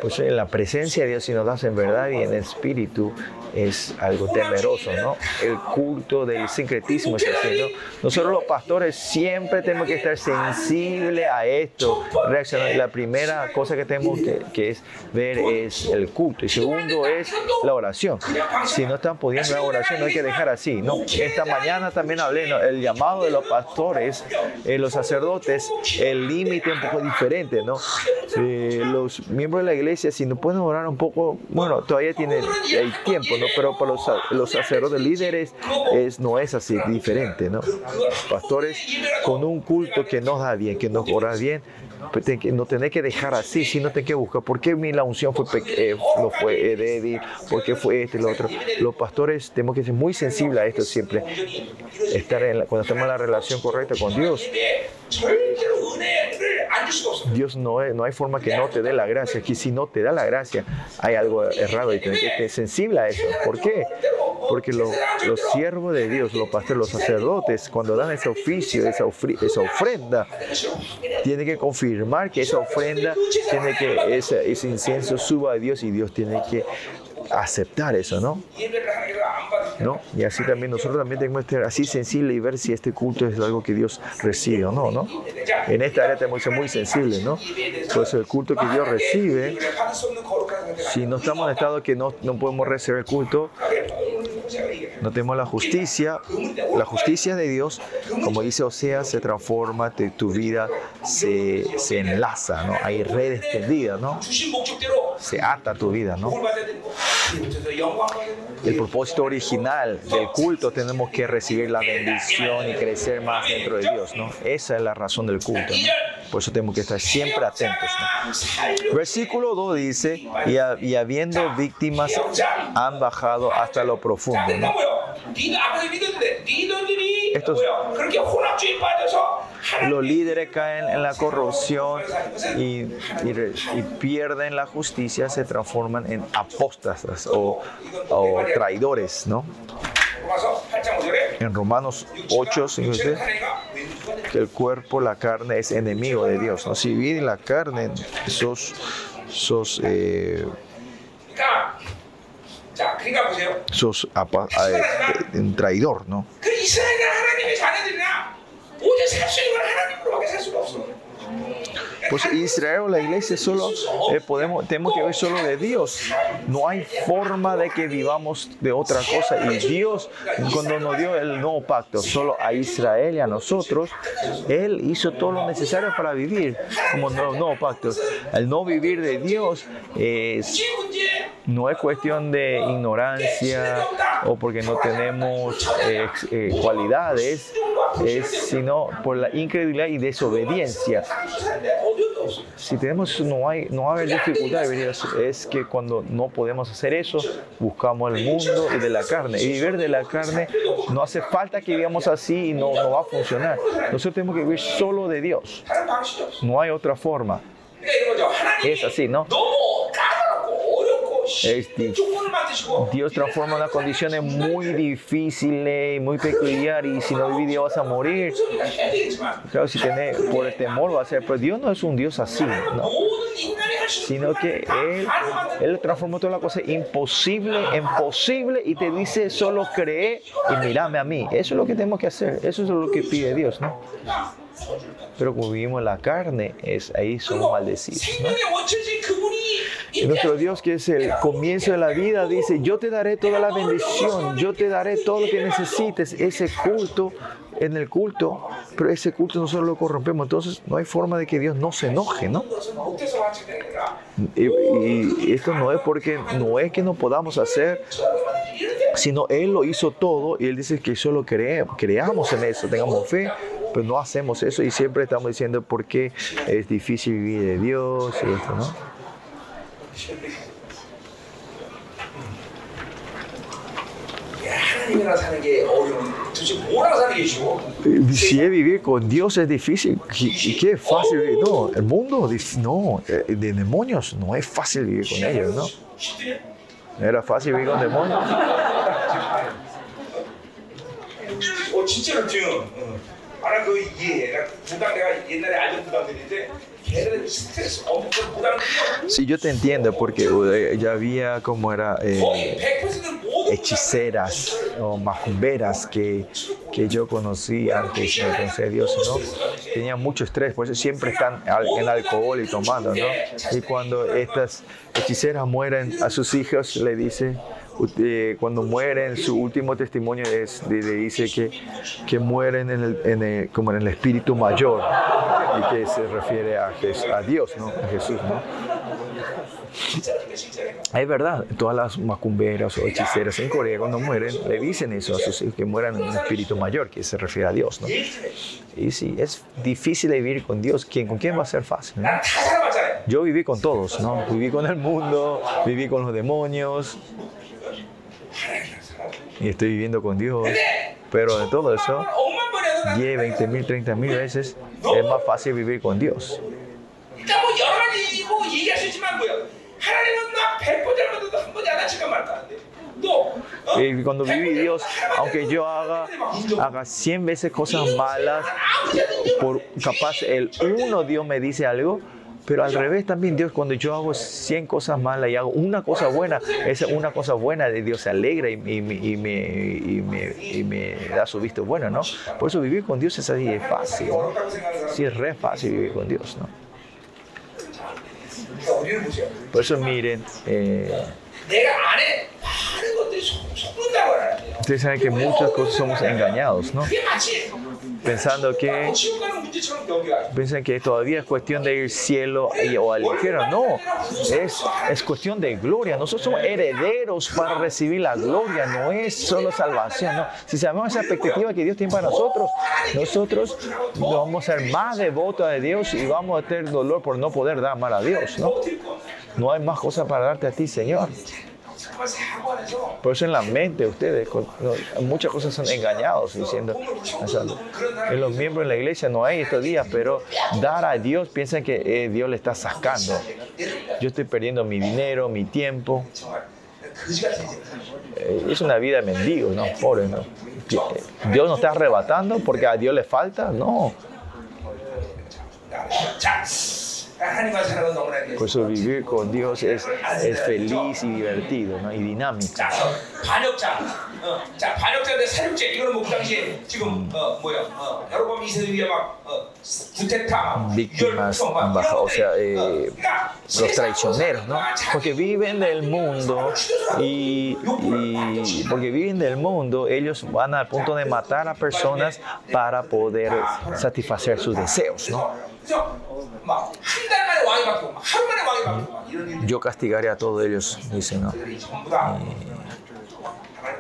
pues en la presencia de Dios, si nos das en verdad y en espíritu, es algo temeroso, ¿no? El culto del sincretismo es así. Nosotros los pastores siempre tenemos que estar sensibles a esto, reaccionar. La primera cosa que tenemos que, es ver es el culto y segundo es la oración. Si no están pudiendo la oración, no hay que dejar así, ¿no? Esta mañana también hablé, ¿no? el llamado de los pastores, eh, los sacerdotes, el límite un poco diferente, ¿no? Eh, los miembros de la iglesia iglesia, si no pueden orar un poco, bueno, todavía tienen, hay tiempo, ¿no? Pero para los, los sacerdotes líderes es, no es así, diferente, ¿no? Pastores con un culto que nos da bien, que nos ora bien, pues no tenés que dejar así, sino tenés que buscar por qué mi la unción fue, eh, no fue eh, débil, por qué fue este y lo otro. Los pastores tenemos que ser muy sensibles a esto siempre. Estar en la, cuando estamos en la relación correcta con Dios, Dios no, es, no hay forma que no te dé la gracia, que si no te da la gracia, hay algo errado y tienes que estar sensible a eso. ¿Por qué? Porque lo- los siervos de Dios, los pastores, los sacerdotes, cuando dan ese oficio, esa, esa ofrenda, tienen que confirmar que esa ofrenda, tiene que ese, ese incienso suba a Dios y Dios tiene que aceptar eso, ¿no? ¿no? Y así también nosotros también tenemos que ser así sensible y ver si este culto es algo que Dios recibe o no, ¿no? En esta área tenemos que ser muy sensibles, ¿no? Por eso el culto que Dios recibe, si no estamos en estado que no, no podemos recibir el culto, no tenemos la justicia. La justicia de Dios, como dice Oseas, se transforma, tu vida se, se enlaza, ¿no? Hay redes tendidas, ¿no? Se ata tu vida, ¿no? El propósito original del culto tenemos que recibir la bendición y crecer más dentro de Dios, ¿no? Esa es la razón del culto. Por eso tenemos que estar siempre atentos. Versículo 2 dice, y, y habiendo víctimas han bajado hasta lo profundo. Los líderes caen en la corrupción y, pierden la justicia, se transforman en apóstatas o, traidores, ¿no? En Romanos 8, usted? que el cuerpo, la carne es enemigo de Dios. ¿no? Si bien la carne sos, sos eh, sos a, a, eh, un traidor, ¿no? Pues Israel, o la iglesia, solo eh, podemos, tenemos que ver solo de Dios. No hay forma de que vivamos de otra cosa. Y Dios, cuando nos dio el nuevo pacto, solo a Israel y a nosotros, Él hizo todo lo necesario para vivir como nuevo, nuevo pacto. El no vivir de Dios es, no es cuestión de ignorancia o porque no tenemos eh, eh, cualidades, es, sino por la incredulidad y desobediencia si tenemos, no, hay, no va dificultad, es que cuando no podemos hacer eso, buscamos el mundo y de la carne. Y vivir de la carne no hace falta que vivamos así y no, no va a funcionar. Nosotros tenemos que vivir solo de Dios. No hay otra forma. Es así, ¿no? Este, Dios transforma una condición muy difícil y muy peculiar y si no vivís vas a morir. Claro, si tenés por el temor va a ser, pero Dios no es un Dios así, ¿no? sino que Él, él transformó toda la cosa imposible en posible y te dice solo cree y mírame a mí. Eso es lo que tenemos que hacer, eso es lo que pide Dios. ¿no? Pero como vivimos la carne, es, ahí somos maldecidos. nuestro Dios, que es el comienzo de la vida, dice, yo te daré toda la bendición, yo te daré todo lo que necesites, ese culto en el culto, pero ese culto nosotros lo corrompemos, entonces no hay forma de que Dios no se enoje, ¿no? Y, y esto no es porque no es que no podamos hacer, sino Él lo hizo todo y Él dice que solo cre creamos en eso, tengamos fe pero no hacemos eso y siempre estamos diciendo por qué es difícil vivir de Dios y esto, ¿no? Si vivir con Dios es difícil, ¿y qué es fácil? No, el mundo, no, eh, de demonios no es fácil vivir con ellos, ¿no? Era fácil vivir con demonios. 어 진짜로 지금 어. 아나 그 이해 나 부담 내가 옛날에 알던 부담들인데 걔네들 스트레스 엄청 부담을 Sí, yo te entiendo porque eh, ya había como era... eh, 거의 100% 모든 hechiceras o macumberas que, que yo conocí antes de conocer a Dios, ¿no? Tenían mucho estrés, por eso siempre están al- en alcohol y tomando, ¿no? Y cuando estas hechiceras mueren a sus hijos, le dice, eh, cuando mueren, su último testimonio es, le dice que, que mueren en el, en el, como en el espíritu mayor y que se refiere a, a Dios, ¿no? a Jesús. ¿no? Es verdad, todas las macumberas o hechiceras en Corea cuando mueren le dicen eso a sus hijos, que mueran en un espíritu mayor, que se refiere a Dios. ¿no? Y sí, es difícil vivir con Dios, ¿Quién, ¿con quién va a ser fácil? ¿no? Yo viví con todos, ¿no? viví con el mundo, viví con los demonios, y estoy viviendo con Dios. Pero de todo eso, 10, 20 mil, 30 mil veces es más fácil vivir con Dios. Y cuando vive Dios, aunque yo haga, haga 100 veces cosas malas, por capaz el uno Dios me dice algo, pero al revés también, Dios, cuando yo hago 100 cosas malas y hago una cosa buena, esa una cosa buena de Dios se alegra y, y, y, me, y me, me, da su visto bueno, ¿no? Por eso vivir con Dios es así, es fácil. Sí, es re fácil vivir con Dios, ¿no? Por eso miren. Eh, Ustedes saben que muchas cosas somos engañados, ¿no? Pensando que, piensan que todavía es cuestión de ir cielo y, o al infierno. No, es, es cuestión de gloria. Nosotros somos herederos para recibir la gloria, no es solo salvación. No. Si sabemos esa expectativa que Dios tiene para nosotros, nosotros vamos a ser más devotos de Dios y vamos a tener dolor por no poder dar mal a Dios, ¿no? No hay más cosas para darte a ti, Señor. Por eso en la mente de ustedes, con, no, muchas cosas son engañados diciendo, en los miembros de la iglesia no hay estos días, pero dar a Dios piensan que eh, Dios le está sacando. Yo estoy perdiendo mi dinero, mi tiempo. Eh, es una vida de mendigos, no, pobre, no. Dios nos está arrebatando porque a Dios le falta, no. Por eso vivir con Dios es, es feliz y divertido ¿no? y dinámico. Víctimas, o sea, los traicioneros, ¿no? Porque viven del mundo y, y, porque viven del mundo, ellos van al punto de matar a personas para poder satisfacer sus deseos, ¿no? 그래서 막한 달 만에 왕이 바뀌고 막 하루 만에 왕이 바뀌고 막 이런 일들이 Yo castigaré a todos ellos, dice, ¿no? 전부 다 하나님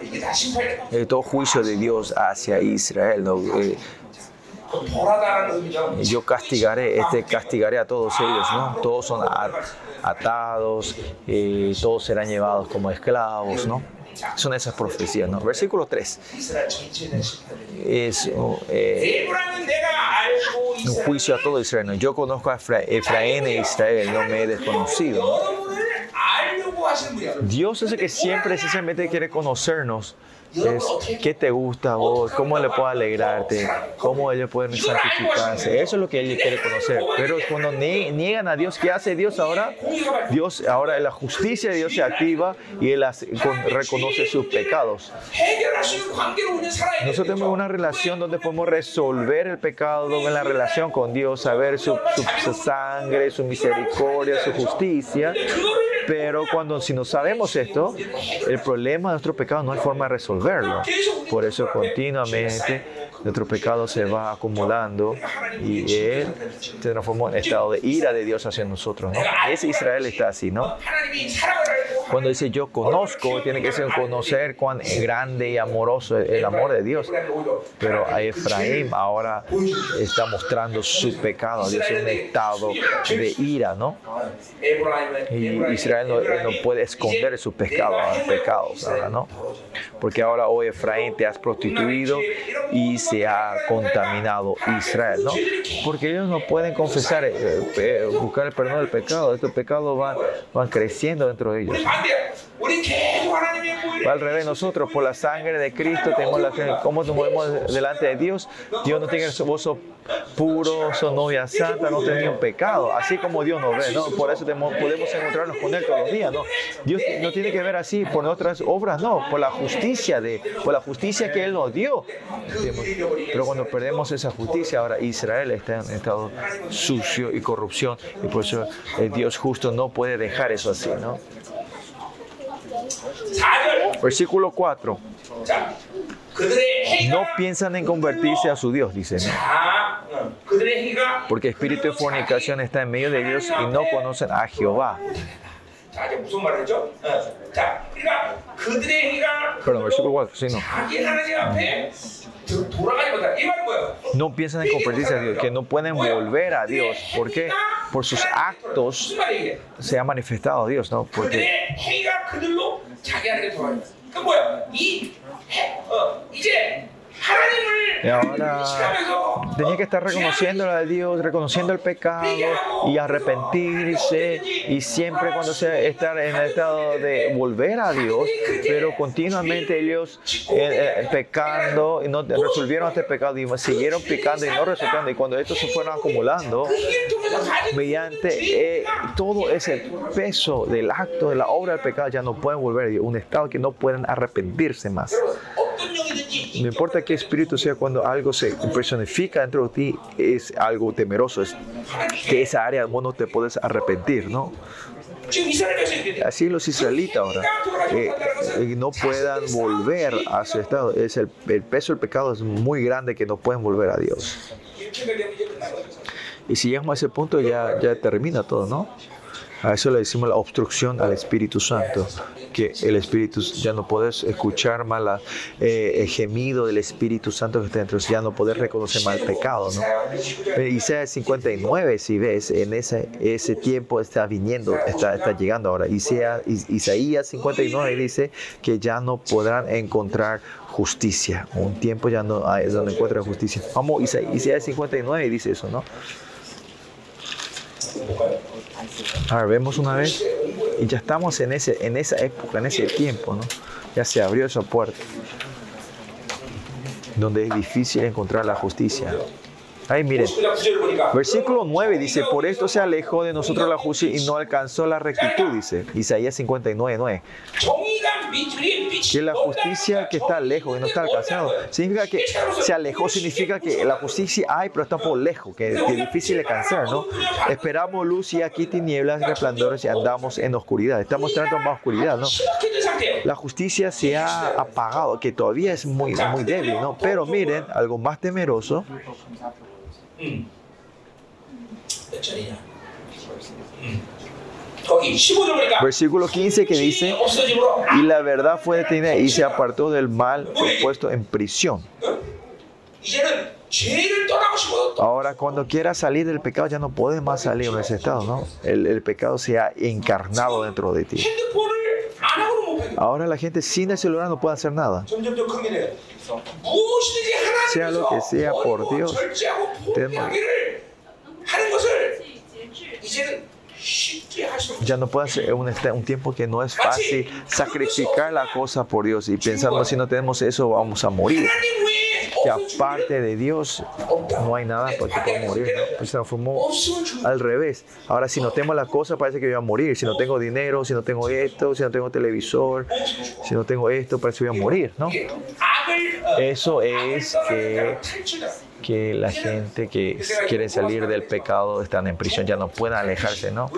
이게 다 심판이에요. Eh, todo juicio de Dios hacia Israel, ¿no? Eh, 벌하다라는 의미죠. yo castigaré, este, castigaré a todos ellos, ¿no? Todos son a- atados, eh, todos serán llevados como esclavos, ¿no? Son esas profecías, ¿no? Versículo 3. Es oh, eh, un juicio a todo Israel. ¿no? Yo conozco a Efraín e Israel, no me he desconocido. ¿no? Dios es el que siempre esencialmente quiere conocernos es qué te gusta a vos, cómo le puedo alegrarte, cómo ellos pueden santificarse. Eso es lo que él quiere conocer. Pero cuando niegan a Dios, ¿qué hace Dios ahora? Dios ahora la justicia de Dios se activa y él reconoce sus pecados. Nosotros tenemos una relación donde podemos resolver el pecado en la relación con Dios, saber su, su, su sangre, su misericordia, su justicia. Pero cuando si no sabemos esto, el problema de nuestro pecado no hay forma de resolverlo. Por eso continuamente nuestro pecado se va acumulando y él se transforma en estado de ira de Dios hacia nosotros. ¿no? Ese Israel está así, ¿no? Cuando dice yo conozco, tiene que ser conocer cuán grande y amoroso es el amor de Dios. Pero a Efraín ahora está mostrando su pecado. Dios es un estado de ira, ¿no? Y Israel no, puede esconder sus pecados, pecados, ¿no? porque ahora hoy Efraín te has prostituido y se ha contaminado Israel, ¿no? Porque ellos no pueden confesar, eh, eh buscar el perdón del pecado, estos pecados van, van creciendo dentro de ellos. Al revés, nosotros por la sangre de Cristo tenemos la cómo nos movemos delante de Dios. Dios no tiene vos puro, sos novia santa, no tenés un pecado, así como Dios nos ve, ¿no? Por eso tenemos, podemos encontrarnos con Él todos los días, ¿no? Dios no tiene que ver así por nuestras obras, no, por la justicia justicia de, por la justicia que Él nos dio. Pero cuando perdemos esa justicia, ahora Israel está en estado sucio y corrupción, y por eso el Dios justo no puede dejar eso así, ¿no? Versículo 4. No piensan en convertirse a su Dios, dice. ¿no? Porque espíritu de fornicación está en medio de ellos y no conocen a Jehová. 자, 이제 무슨 말이죠? 어, 자, 그러니까 그들의 행위가 Perdón, versículo 4. Sí, no. 자기 하나님 앞에 도- 돌아가지 못한다. 이 말은 뭐예요? No piensan en convertirse a Dios, que no pueden volver a Dios. ¿Por qué? Por sus actos 무슨 말이에요? se ha manifestado a Dios, ¿no? Porque 그들의 행위가 그들로 자기 하나님께 돌아간다. 그 뭐야? 이 해, 어, 이제 하나님을 y ahora tenía que estar reconociendo la de Dios, reconociendo el pecado y arrepentirse y siempre cuando se estar en el estado de volver a Dios, pero continuamente ellos eh, eh, pecando y no resolvieron este pecado y siguieron pecando y no resolviendo y cuando estos se fueron acumulando mediante eh, todo ese peso del acto de la obra del pecado ya no pueden volver a Dios, un estado que no pueden arrepentirse más. No importa qué espíritu sea, cuando algo se personifica dentro de ti, es algo temeroso. Es que esa área del mundo te puedes arrepentir, ¿no? Así los israelitas ahora eh, no puedan volver a su estado. Es el, peso del pecado es muy grande que no pueden volver a Dios. Y si llegamos a ese punto ya, ya termina todo, ¿no? A eso le decimos la obstrucción al Espíritu Santo, que el Espíritu ya no puedes escuchar la, eh, el gemido del Espíritu Santo que está dentro, ya no puedes reconocer más el pecado, ¿no? Eh, Isaías 59, si ves, en ese, ese tiempo está viniendo, está, llegando ahora. Isaías, Isaías 59 dice que ya no podrán encontrar justicia. Un tiempo ya no hay donde encuentran justicia. Vamos, Isaías 59 dice eso, ¿no? Ahora vemos una vez y ya estamos en, ese, en esa época, en ese tiempo, ¿no? Ya se abrió esa puerta donde es difícil encontrar la justicia. Ahí miren, versículo 9 dice, por esto se alejó de nosotros la justicia y no alcanzó la rectitud, dice Isaías 59, 9. Que la justicia que está lejos, y no está alcanzado, significa que se alejó, significa que la justicia hay, pero está por lejos, que, es difícil alcanzar, ¿no? Esperamos luz y aquí tinieblas, resplandores y andamos en oscuridad. Estamos tratando más oscuridad, ¿no? La justicia se ha apagado, que todavía es muy, muy débil, ¿no? Pero miren, algo más temeroso Versículo 15 que dice, y la verdad fue detenida y se apartó del mal, fue puesto en prisión. Ahora, cuando quiera salir del pecado, ya no puede más salir en ese estado, ¿no? El, pecado se ha encarnado dentro de ti. Ahora la gente sin el celular no puede hacer nada. Sea lo que sea por Dios, ya no puede ser un, un, tiempo que no es fácil sacrificar la cosa por Dios y pensando si no tenemos eso vamos a morir aparte de Dios no hay nada porque puedo morir. ¿no? Pues se transformó al revés. Ahora, si no tengo la cosa, parece que voy a morir. Si no tengo dinero, si no tengo esto, si no tengo televisor, si no tengo esto, parece que voy a morir. ¿no? Eso es que, que la gente que quiere salir del pecado están en prisión, ya no pueden alejarse. ¿no?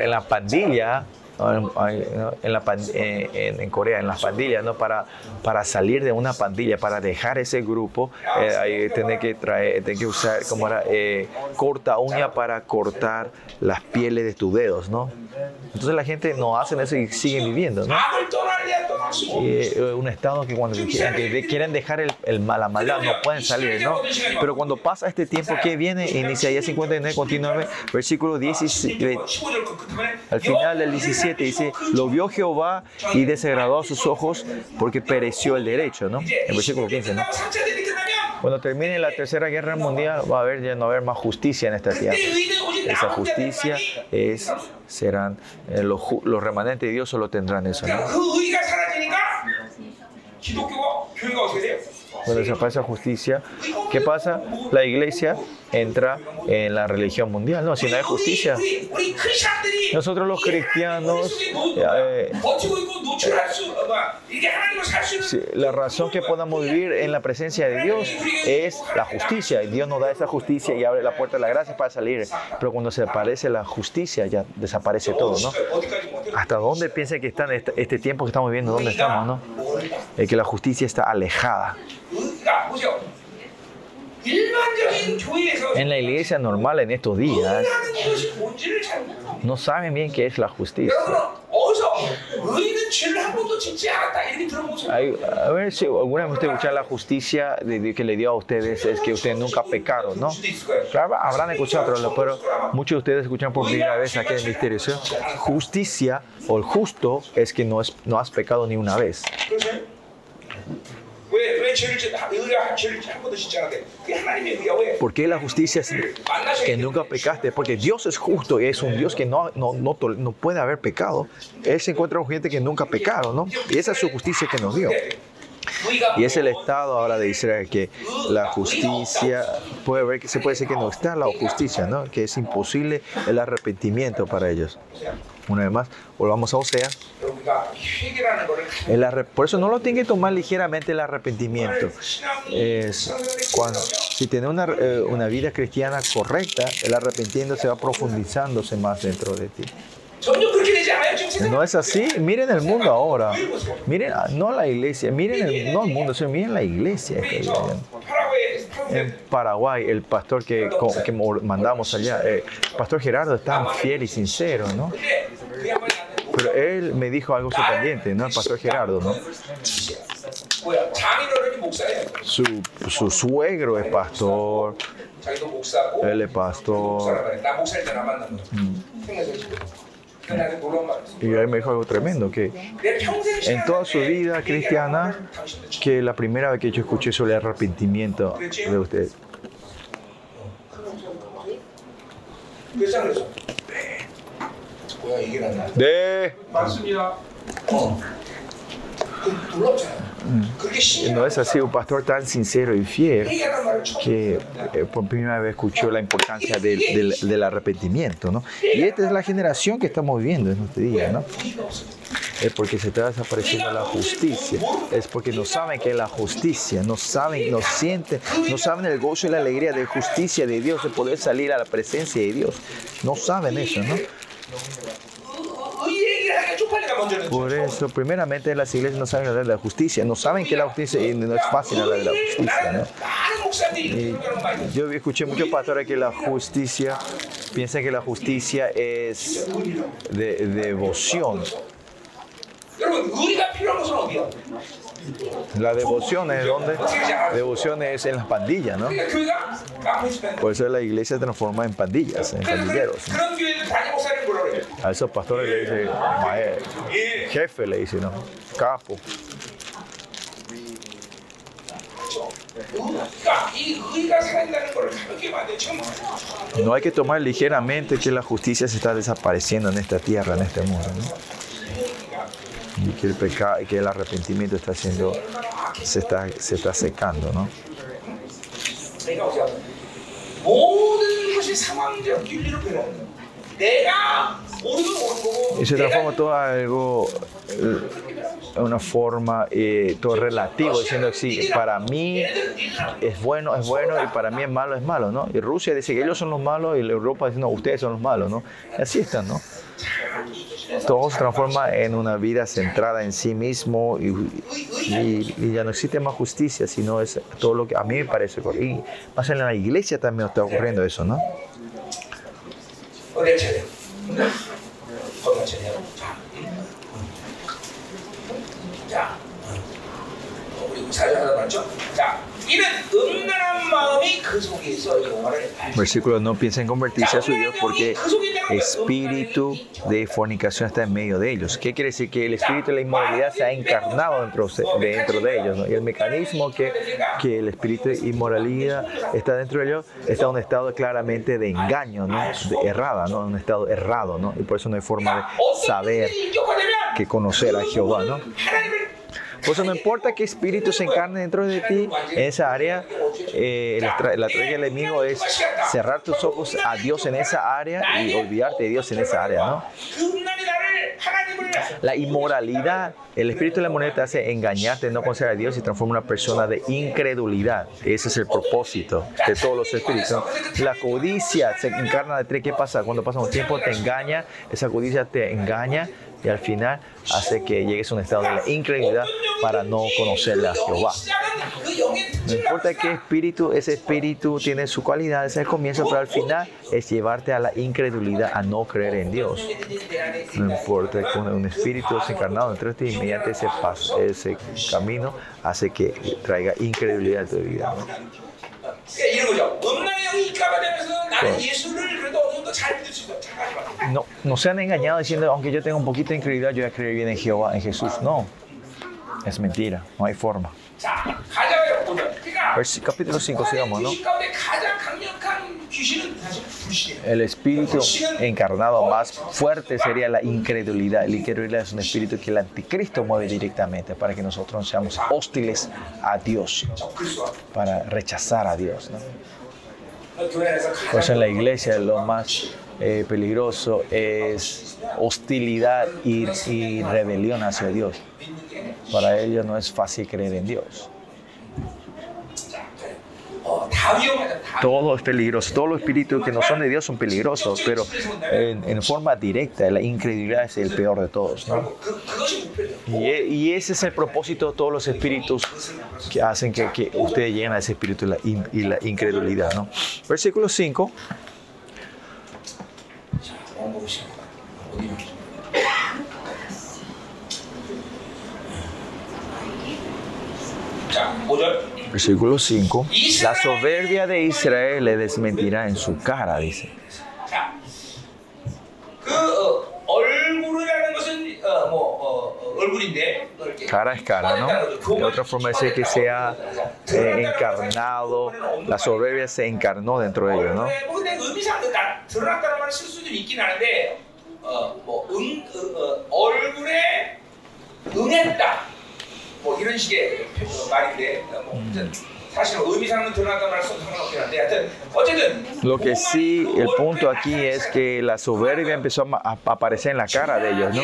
En la pandilla en, la, eh, en, Corea, en las pandillas, ¿no? Para, para salir de una pandilla, para dejar ese grupo, eh, hay tener que traer, tener que usar, como era, eh, corta uña para cortar las pieles de tus dedos, ¿no? Entonces la gente no hace eso y siguen viviendo, ¿no? Y, un estado que cuando quieren dejar el, el, la maldad no pueden salir, ¿no? Pero cuando pasa este tiempo que viene, en Isaías 59, continuamente versículo 17, al final del 17, dice, lo vio Jehová y desagradó a sus ojos porque pereció el derecho, ¿no? En versículo 15, ¿no? Cuando termine la tercera guerra mundial va a haber ya no haber más justicia en esta tierra. Esa justicia es serán eh, los, los, remanentes de Dios solo tendrán eso. ¿no? 기독교가 교회가 어떻게 돼요? Cuando desaparece la justicia, ¿qué pasa? La iglesia entra en la religión mundial. No, si no hay justicia. Nosotros los cristianos, eh, la razón que podamos vivir en la presencia de Dios es la justicia. Y Dios nos da esa justicia y abre la puerta de la gracia para salir. Pero cuando se aparece la justicia, ya desaparece todo, ¿no? ¿Hasta dónde piensa que está en este, este, tiempo que estamos viviendo? ¿Dónde estamos, no? Es que la justicia está alejada. En la iglesia normal en estos días no saben bien qué es la justicia. a ver si alguna vez usted escucha la justicia que le dio a ustedes es que ustedes nunca pecaron, ¿no? Claro, habrán escuchado, pero, pero muchos de ustedes escuchan por primera vez aquí en el misterio. Justicia o el justo es que no, es, no has pecado ni una vez. ¿Por qué la justicia es que nunca pecaste? Porque Dios es justo y es un Dios que no, no, no, no puede haber pecado. Él se encuentra con gente que nunca pecaron, ¿no? Y esa es su justicia que nos dio. Y es el Estado ahora de Israel que la justicia, puede ver que se puede decir que no está la justicia, ¿no? Que es imposible el arrepentimiento para ellos. Una vez más, volvamos a Osea. por eso no lo tiene que tomar ligeramente el arrepentimiento. Es cuando, si tiene una, eh, una vida cristiana correcta, el arrepentimiento se va profundizándose más dentro de ti. Eh, no es así. Miren el mundo ahora. Miren, ah, no la iglesia, miren el, no el mundo, sino miren la iglesia. En Paraguay, el pastor que, que mandamos allá, eh, pastor Gerardo, es tan fiel y sincero, ¿no? Pero él me dijo algo sorprendente, ¿no? El pastor Gerardo, ¿no? Su, su suegro es pastor. Él es pastor. Mm. Y ahí me dijo algo tremendo, que en toda su vida cristiana, que la primera vez que yo escuché sobre el arrepentimiento de usted. De... No es así, un pastor tan sincero y fiel que eh, por primera vez escuchó la importancia del, del, arrepentimiento, ¿no? Y esta es la generación que estamos viviendo en este día, ¿no? Es porque se está desapareciendo la justicia, es porque no saben que es la justicia, no saben, no sienten, no saben el gozo y la alegría de justicia de Dios, de poder salir a la presencia de Dios, no saben eso, ¿no? Por eso, primeramente, las iglesias no saben hablar de la justicia, no saben que la justicia y no es fácil hablar de la justicia. yo escuché muchos pastores que la justicia piensan que la justicia es de devoción. La devoción es donde? Devoción es en las pandillas, ¿no? Pues Por eso la iglesia se transforma en pandillas, en pandilleros. A esos pastores le dice jefe, le dice, ¿no? Capo. No hay que tomar ligeramente que la justicia se está desapareciendo en esta tierra, en este mundo. ¿no? y que el pecado que el arrepentimiento está siendo se está, se está secando, ¿no? Y se transforma todo algo, en una forma, eh, todo relativo, diciendo sí, para mí es bueno, es bueno, y para mí es malo, es malo, ¿no? Y Rusia dice que ellos son los malos, y Europa dice, no, ustedes son los malos, ¿no? Y así están, ¿no? Todo se transforma en una vida centrada en sí mismo y, y- y ya no existe más justicia, sino es todo lo que a mí me parece. Y más en la iglesia también está ocurriendo eso, ¿no? Versículo, no piensen convertirse a su Dios porque espíritu de fornicación está en medio de ellos. ¿Qué quiere decir? Que el espíritu de la inmoralidad se ha encarnado dentro de, dentro de ellos. ¿no? Y el mecanismo que, que el espíritu de inmoralidad está dentro de ellos está en un estado claramente de engaño, ¿no? de errada, ¿no? un estado errado. ¿no? Y por eso no hay forma de saber que conocer a Jehová. ¿no? Entonces no importa qué espíritu se encarne dentro de ti, en esa área, eh, la estrategia del enemigo es cerrar tus ojos a Dios en esa área y olvidarte de Dios en esa área, ¿no? La inmoralidad, el espíritu de la moneda te hace engañarte, no considerar a Dios y transforma una persona de incredulidad. Ese es el propósito de todos los espíritus. La codicia se encarna de tres. ¿Qué pasa? Cuando pasa un tiempo te engaña, esa codicia te engaña, y al final hace que llegues a un estado de la incredulidad para no conocerle a Jehová. No importa qué espíritu, ese espíritu tiene su cualidad, es el comienzo, pero al final es llevarte a la incredulidad, a no creer en Dios. No importa que un espíritu desencarnado entre ti, mediante ese, paso, ese camino, hace que traiga incredulidad a tu vida. 그러니까 이런 거죠. 음란의 영이 입가가 되면서 나는 예수를 그래도 어느 정도 잘 믿을 수 있어. 착하지 마. No, no sean engañados diciendo, aunque yo tenga un poquito de incredulidad, yo voy a creer bien en Jehová, en Jesús. No, es mentira, no hay forma. 자, 가자마자 보자. 그러니까 Vers- capítulo 5, sigamos, ¿no? 귀신 가운데 가장 강력한 El espíritu encarnado más fuerte sería la incredulidad. La incredulidad es un espíritu que el anticristo mueve directamente para que nosotros seamos hostiles a Dios, para rechazar a Dios. ¿no? Por eso en la iglesia lo más eh, peligroso es hostilidad y, y rebelión hacia Dios. Para ellos no es fácil creer en Dios. todo es peligroso, todos los espíritus que no son de Dios son peligrosos, pero en, forma directa la incredulidad es el peor de todos. ¿no? Y, e, ese es el propósito de todos los espíritus que hacen que, ustedes lleguen a ese espíritu y la, in, y la incredulidad. ¿no? Versículo 5 versículo 5, la soberbia de Israel le desmentirá en su cara, dice. Cara es cara, ¿no? De otra forma decir que se ha eh, encarnado, la soberbia se encarnó dentro de ellos, ¿no? 얼굴에 뭐 근데 의미상 나- 드러났다는 말을 쓸 수도 있긴 하는데 어뭐 응, 어, 어, 얼굴에 응했다 뭐 이런 식의 표- 어, 말인데 어, 뭐 하여튼 사실 의미상은 드러났다는 말을 써도 상관없긴 한데 하여튼 어쨌든 Lo que sí, el punto aquí es que la soberbia empezó a ma- a aparecer en la cara de ellos, ¿no?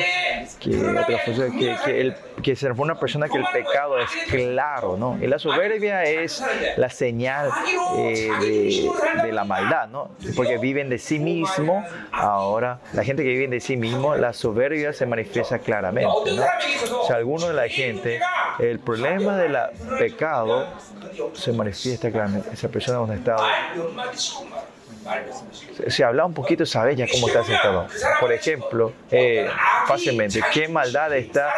Que, otra cosa es que, que, el, que se fue una persona que el pecado es claro, ¿no? Y la soberbia es la señal eh, de, la maldad, ¿no? Porque viven de sí mismo, ahora la gente que vive de sí mismo, la soberbia se manifiesta claramente, ¿no? O sea, alguno de la gente, el problema del pecado se manifiesta claramente, esa persona es un estado si hablas un poquito, sabes ya cómo está todo. Por ejemplo, eh, fácilmente, qué maldad está,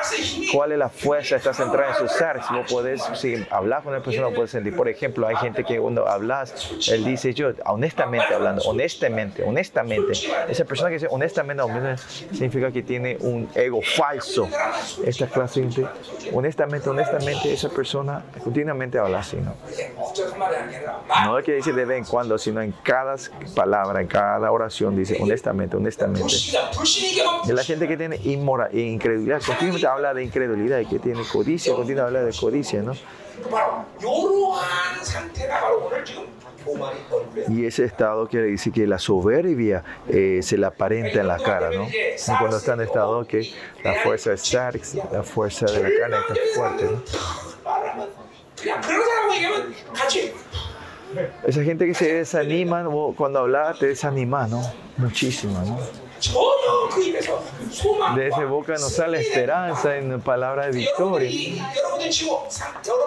cuál es la fuerza está centrada en su ser. Si vos podés, si hablas con una persona, lo puedes sentir. Por ejemplo, hay gente que cuando hablas, él dice, yo, honestamente hablando, honestamente, honestamente. Esa persona que dice honestamente, honestamente significa que tiene un ego falso. Esta clase de gente, honestamente, honestamente, esa persona continuamente habla así, ¿no? No es que dice de vez en cuando, sino en cada palabra, en cada oración, dice honestamente, honestamente. De la gente que tiene inmoral, incredulidad, continuamente habla de incredulidad y que tiene codicia, continuamente habla de codicia, ¿no? Y ese estado quiere decir que la soberbia eh, se le aparenta en la cara, ¿no? Y cuando está en estado que la fuerza es la fuerza de la cara está fuerte, ¿no? Esa gente que se desanima, cuando hablaba te desanima, ¿no? Muchísimo, ¿no? De ese boca nos sale esperanza en palabras de victoria.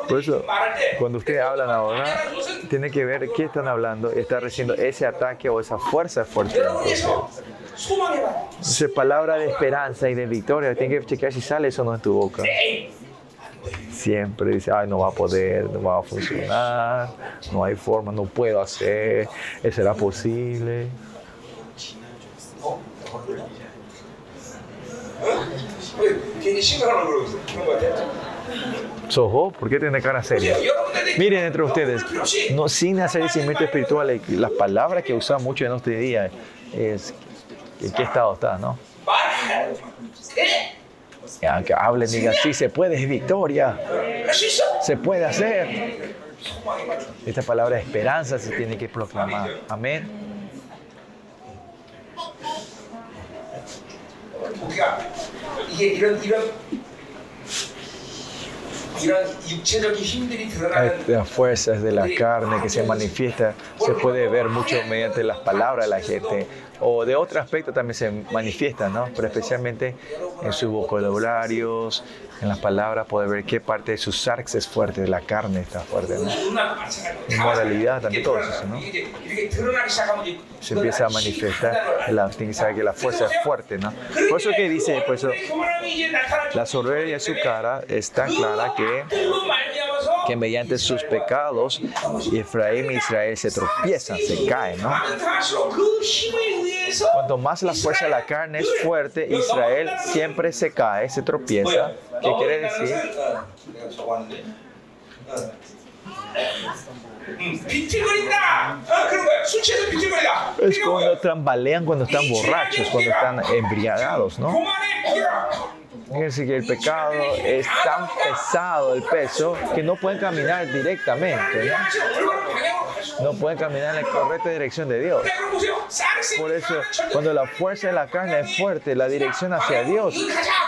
Por eso, cuando ustedes hablan ahora, tiene que ver qué están hablando, está recibiendo ese ataque o esa fuerza fuerte. Entonces, palabra de esperanza y de victoria, tienen que chequear si sale eso no en tu boca siempre dice, ay, no va a poder, no va a funcionar, no hay forma, no puedo hacer, será posible. Soho, ¿por qué tiene cara seria? Miren entre ustedes, no, sin hacer discernimiento espiritual, eh, las palabras que usan mucho en nuestro día es en qué estado está, ¿no? Ya, que hablen, digan, sí se puede, es victoria. Se puede hacer. Esta palabra de esperanza se tiene que proclamar. Amén. Las fuerzas de la carne que se manifiesta se puede ver mucho mediante las palabras de la gente o de otro aspecto también se manifiestan, ¿no? Pero especialmente en sus vocabularios, en las palabras, poder ver qué parte de su sarx es fuerte, de la carne está fuerte, ¿no? En moralidad también, todo eso, ¿no? Se empieza a manifestar, la, tiene que saber que la fuerza es fuerte, ¿no? Por eso que dice, por eso la soberbia de su cara es tan clara que que mediante sus pecados Efraín e Israel se tropiezan, se caen, ¿no? Cuanto más la fuerza de la carne es fuerte, Israel siempre se cae, se tropieza. ¿Qué quiere decir? Es cuando tambalean, cuando están borrachos, cuando están embriagados, ¿no? Fíjense que el pecado es tan pesado el peso que no pueden caminar directamente. ¿no? no pueden caminar en la correcta dirección de Dios. Por eso, cuando la fuerza de la carne es fuerte, la dirección hacia Dios,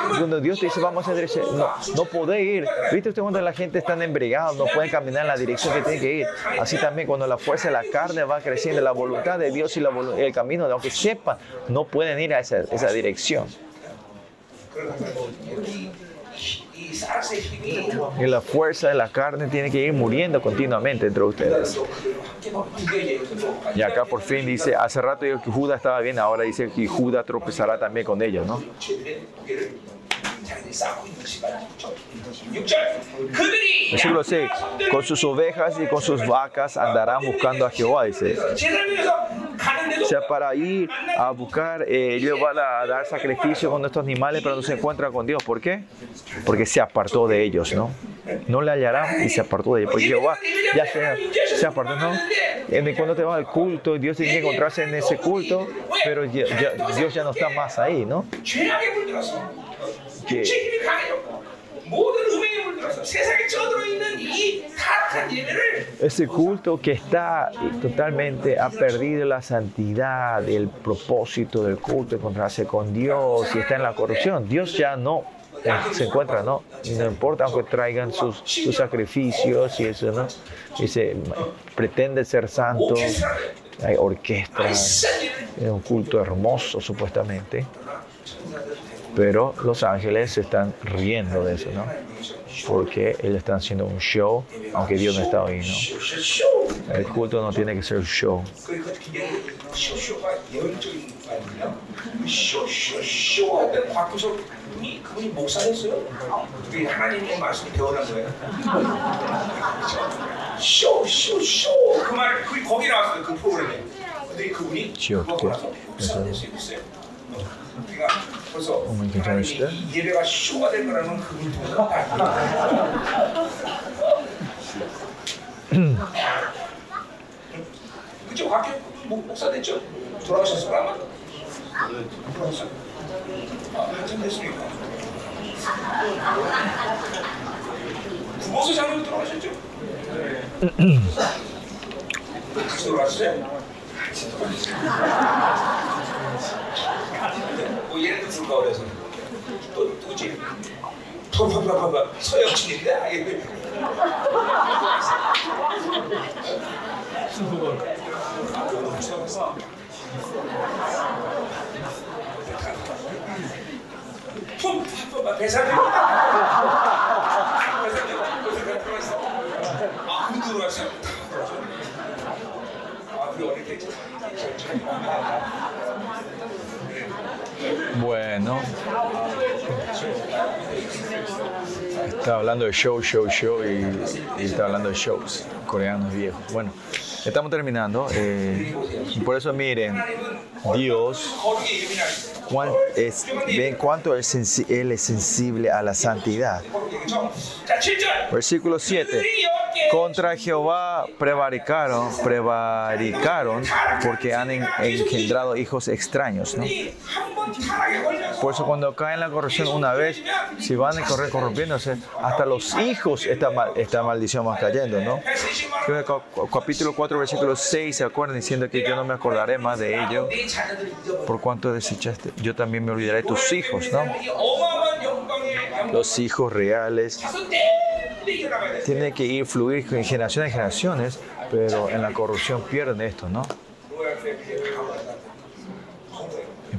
cuando Dios te dice vamos a dirección, no, no podéis ir. ¿Viste usted cuando la gente está embrigada, no pueden caminar en la dirección que tiene que ir? Así también cuando la fuerza de la carne va creciendo, la voluntad de Dios y la, el camino, aunque sepan, no pueden ir a esa, esa dirección. Y la fuerza de la carne tiene que ir muriendo continuamente entre ustedes. Y acá por fin dice, hace rato dijo que Judas estaba bien, ahora dice que Judas tropezará también con ellos, ¿no? Versículo 6. Con sus ovejas y con sus vacas andarán buscando a Jehová, dice. O sea, para ir a buscar, eh, ellos van a dar sacrificio con estos animales, pero no se encuentran con Dios. ¿Por qué? Porque se apartó de ellos, ¿no? No le hallarán y se apartó de ellos. Porque Jehová ya se, se apartó, ¿no? Cuando te va al culto, Dios tiene que encontrarse en ese culto, pero Dios ya no está más ahí, ¿no? Ese culto que está totalmente, ha perdido la santidad, el propósito del culto, encontrarse con Dios y está en la corrupción. Dios ya no eh, se encuentra, ¿no? No importa aunque traigan sus, sus sacrificios y eso, ¿no? Y se pretende ser santo, hay orquestas, es un culto hermoso supuestamente, pero los ángeles se están riendo de eso, ¿no? porque ellos están haciendo un show, aunque Dios no está ahí, ¿no? El culto no tiene que ser show. Show, 어머니 괜찮으시대? 예배가 쇼가 될 거라는 그분이 [clears throat] 그죠? 학교 목사 됐죠? 돌아가셨어 아마? 돌아가셨어? 아, 한참 됐으니까 구보수 장로도 돌아가셨죠? [clears throat] 같이 돌아가셨어요? 뭐 얘네도 불가 그래서 또 누구지? 봐봐봐봐 서영진인데 아예 품! 봐봐 배상이 아무 들어왔어 아 우리 어릴 때 이제 Bueno. Está hablando de show, show, show y, está hablando de shows coreanos viejos. Bueno, estamos terminando. Eh, por eso miren, Dios es, ven cuánto Él es sensible a la santidad. Versículo 7. Contra Jehová prevaricaron, prevaricaron porque han engendrado hijos extraños. ¿no? Por eso cuando caen la corrupción una vez, si van a correr corrompiéndose, hasta los hijos esta, esta maldición va cayendo. ¿no? Capítulo 4, versículo 6, ¿se acuerdan? Diciendo que yo no me acordaré más de ello por cuanto desechaste. Yo también me olvidaré de tus hijos. ¿no? Los hijos reales tiene que ir fluir en generaciones y generaciones, pero en la corrupción pierden esto, ¿no?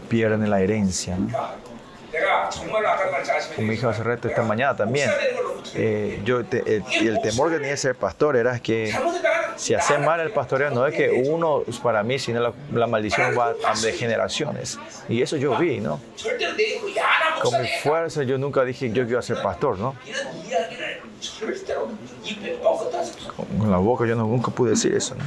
Pierden la herencia. ¿no? Como dije hace rato esta mañana también, eh, yo el, temor que tenía de ser pastor era que si hace mal el pastoreo no es que uno para mí, sino la, la maldición va de generaciones. Y eso yo vi, ¿no? Con mi fuerza yo nunca dije yo quiero ser pastor, ¿no? Con la boca yo nunca pude decir eso, ¿no?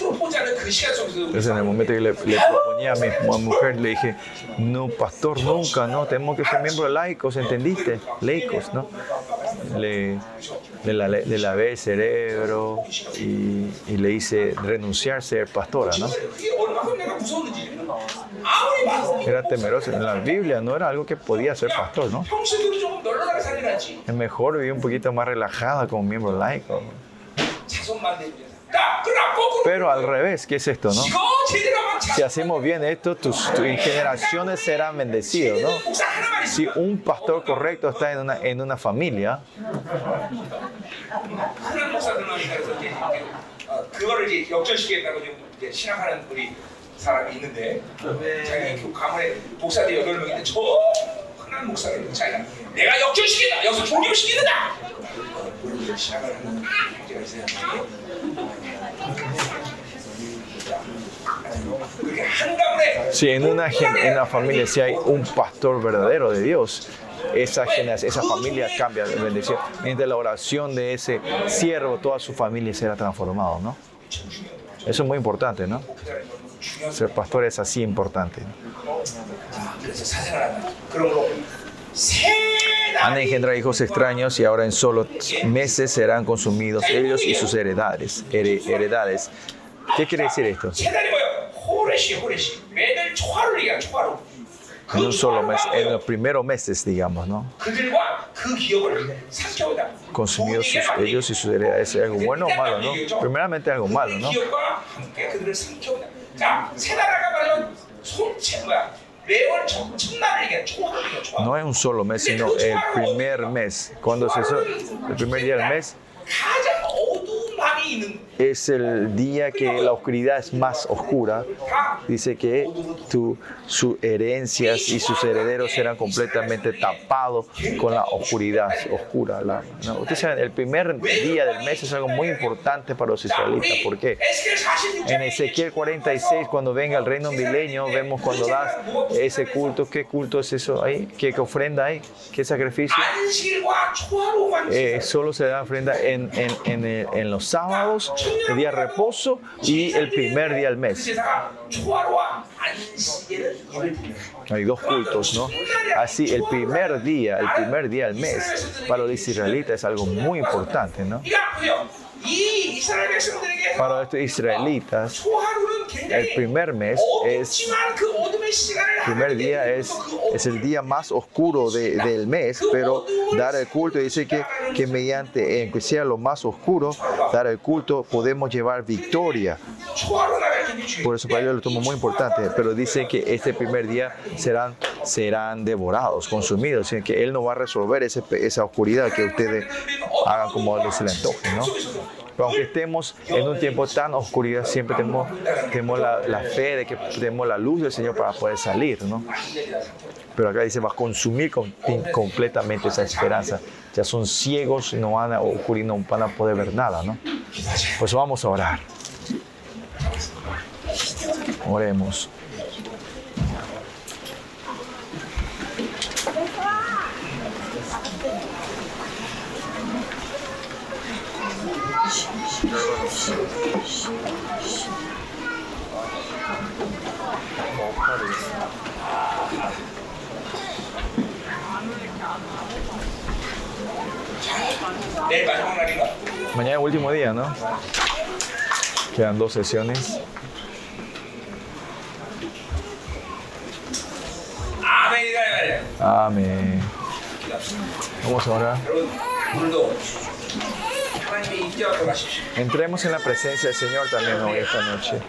Entonces en el momento que le, proponía a mi, mujer, le dije, no, pastor, nunca, no, tenemos que ser miembros laicos, ¿entendiste? Laicos, ¿no? Le, le, lavé el cerebro y, y, le hice renunciar a ser pastora, ¿no? Era temeroso. En la Biblia no era algo que podía ser pastor, ¿no? Es mejor vivir un poquito más relajada como miembro laico. Pero al revés, ¿qué es esto, no? si hacemos bien esto, tus, generaciones serán bendecidos, ¿no? Si un pastor correcto está en una, en una familia, Si en una, en una familia si hay un pastor verdadero de Dios, esa, esa familia cambia, de bendición. Mediante la oración de ese siervo, toda su familia será transformada, ¿no? Eso es muy importante, ¿no? Ser pastor es así importante. Han engendrado hijos extraños y ahora en solo meses serán consumidos ellos y sus heredades. Heredades. ¿Qué quiere decir esto? En un solo mes, en los primeros meses, digamos, ¿no? Consumidos sus, ellos y sus heredades, ¿es algo bueno o malo, no? Primeramente algo malo, ¿no? No es un solo mes, sino el primer mes. Cuando se el primer día del mes, es el día que la oscuridad es más oscura. Dice que sus herencias y sus herederos serán completamente tapados con la oscuridad oscura. La, ¿no? Ustedes saben, el primer día del mes es algo muy importante para los israelitas. ¿Por qué? En Ezequiel 46, cuando venga el reino milenio, vemos cuando das ese culto, ¿qué culto es eso ahí? ¿Qué, qué ofrenda hay? ¿Qué sacrificio? Eh, solo se da ofrenda en, en, en, en los sábados, el día de reposo y el primer día del mes. Hay dos cultos, ¿no? Así, el primer día, el primer día del mes, para los israelitas es algo muy importante, ¿no? Para estos israelitas, el primer mes es el primer día es, es el día más oscuro del mes, pero dar el culto dice que, que mediante, eh, aunque sea lo más oscuro, dar el culto podemos llevar victoria. Por eso para ellos lo tomo muy importante, pero dice que este primer día serán, serán devorados, consumidos, que Él no va a resolver esa oscuridad que ustedes hagan como les le antoje, ¿no? Pero aunque estemos en un tiempo tan oscuridad, siempre tenemos, tenemos la, fe de que tenemos la luz del Señor para poder salir, ¿no? Pero acá dice, va a consumir con- completamente esa esperanza. Ya son ciegos, no van a ocurrir, no van a poder ver nada, ¿no? Pues vamos a orar. Oremos. Mañana es el último día, ¿no? Quedan dos sesiones. Amén. Vamos a orar. Entremos en la presencia del Señor también hoy esta noche.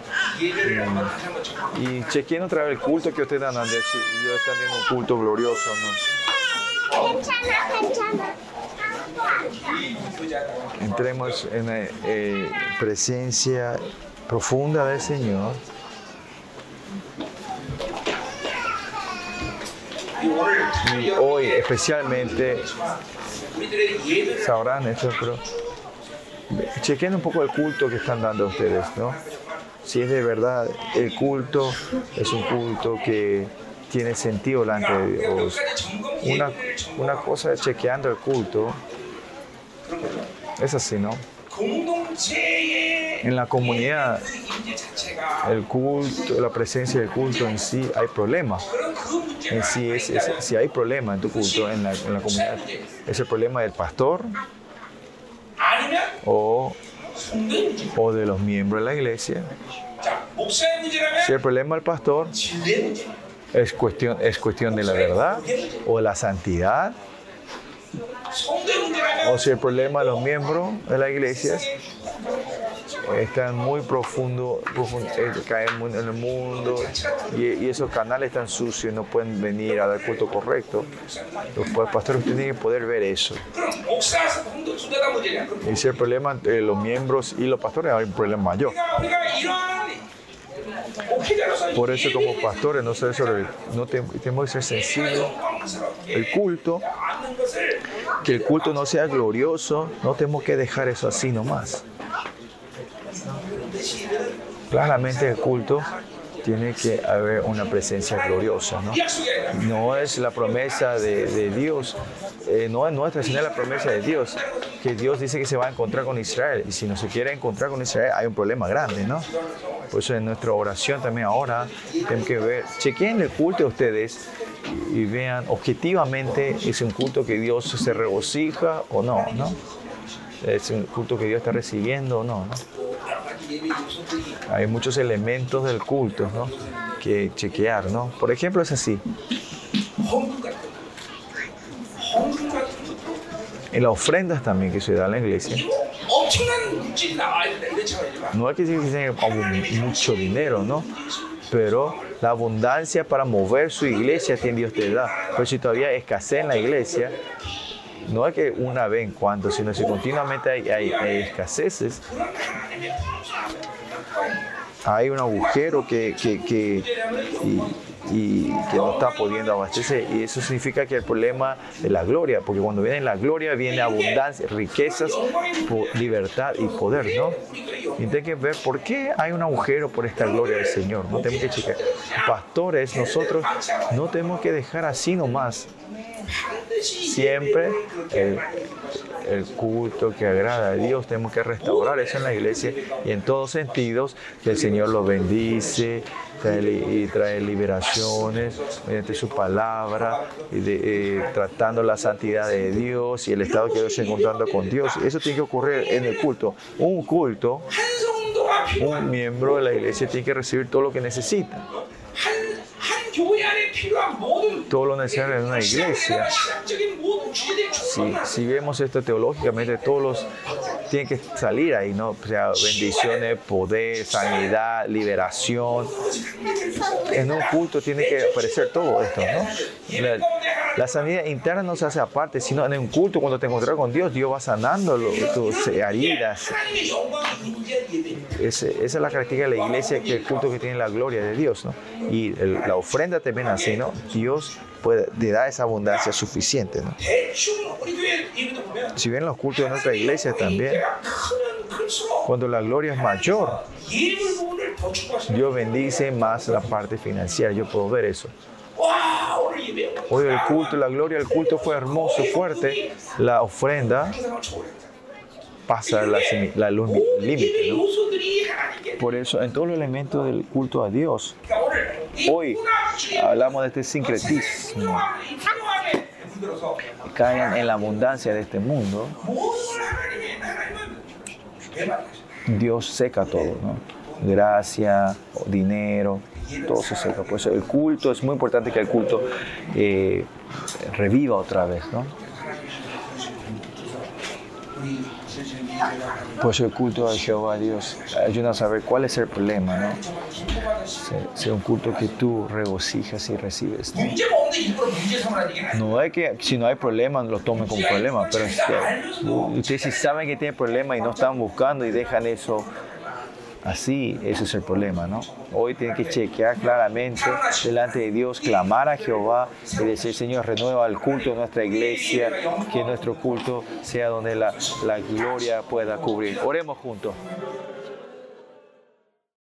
Y chequen otra vez el culto que ustedes dan, Andrés. Yo también un culto glorioso. Entremos en la presencia profunda del Señor. Y hoy especialmente sabrán esto, pero chequen un poco el culto que están dando ustedes, ¿no? Si es de verdad el culto, es un culto que tiene sentido delante de Dios. Una, una cosa es chequeando el culto. Es así, ¿no? En la comunidad, el culto, la presencia del culto en sí, hay problemas. En sí, es, si hay problema en tu culto, en la, en la comunidad, es el problema del pastor, o, o de los miembros de la iglesia. Si el problema del pastor es cuestión, es cuestión de la verdad o la santidad, o si el problema de los miembros de la iglesia es están muy profundo, profundo eh, caen en el mundo y, esos canales están sucios, no pueden venir a dar culto correcto. Los pastores tienen que poder ver eso. Y si el problema entre los miembros y los pastores, hay un problema mayor. Por eso como pastores no, no tenemos que ser sensibles. El culto, que el culto no sea glorioso, no tenemos que dejar eso así nomás. Claramente el culto tiene que haber una presencia gloriosa, ¿no? No es la promesa de, Dios, eh, no es nuestra, sino la promesa de Dios, que Dios dice que se va a encontrar con Israel, y si no se quiere encontrar con Israel hay un problema grande, ¿no? Por eso en nuestra oración también ahora tenemos que ver, chequen el culto de ustedes y vean objetivamente, ¿es un culto que Dios se regocija o no, ¿no? es un culto que Dios está recibiendo o no, no, Hay muchos elementos del culto ¿no? que chequear, ¿no? Por ejemplo, es así. En las ofrendas también que se da en la iglesia. No es que decir que se mucho dinero, ¿no? Pero la abundancia para mover su iglesia que Dios te da. Pero si todavía escasea en la iglesia, no es que una vez en cuando, sino si continuamente hay, hay- escaseces, hay un agujero que, que, y que no está pudiendo abastecer. Y eso significa que el problema de la gloria, porque cuando viene la gloria viene abundancia, riquezas, libertad y poder, ¿no? Y tenemos que ver por qué hay un agujero por esta gloria del Señor. No tenemos que checar. Pastores, nosotros no tenemos que dejar así nomás. Siempre el, el culto que agrada a Dios, tenemos que restaurar eso en la iglesia y en todos sentidos que el Señor lo bendice trae, trae liberaciones mediante su palabra, y eh, tratando la santidad de Dios y el estado que Dios se encontrando con Dios. Eso tiene que ocurrir en el culto. Un culto, un miembro de la iglesia tiene que recibir todo lo que necesita todo lo necesario en una iglesia. Si, si vemos esto teológicamente, todos los tiene que salir ahí, ¿no? O sea, bendiciones, poder, sanidad, liberación. En un culto tiene que aparecer todo esto, ¿no? La, sanidad interna no se hace aparte, sino en un culto, cuando te encuentras con Dios, Dios va sanando tus heridas. Esa es la característica de la iglesia, que el culto que tiene la gloria de Dios, ¿no? Y la ofrenda también así, ¿no? Dios pues le da esa abundancia suficiente. ¿no? Si bien los cultos de nuestra iglesia también, cuando la gloria es mayor, Dios bendice más la parte financiera, yo puedo ver eso. Hoy el culto, la gloria el culto fue hermoso, fuerte. La ofrenda pasa la, la luz límite. ¿no? Por eso, en todos los elementos del culto a Dios, Hoy hablamos de este sincretismo. Caen en la abundancia de este mundo. Dios seca todo, ¿no? Gracia, dinero, todo se seca. Por eso el culto, es muy importante que el culto eh, reviva otra vez, ¿no? pues el culto a Jehová Dios ayuda a saber cuál es el problema, ¿no? Sea un culto que tú regocijas y recibes. No, no hay que, si no hay problema, lo tomen como problema, pero ustedes si saben que tienen problema y no están buscando y dejan eso así, ese es el problema, ¿no? Hoy tienen que chequear claramente delante de Dios, clamar a Jehová y decir, Señor, renueva el culto de nuestra iglesia, que nuestro culto sea donde la, la gloria pueda cubrir. Oremos juntos.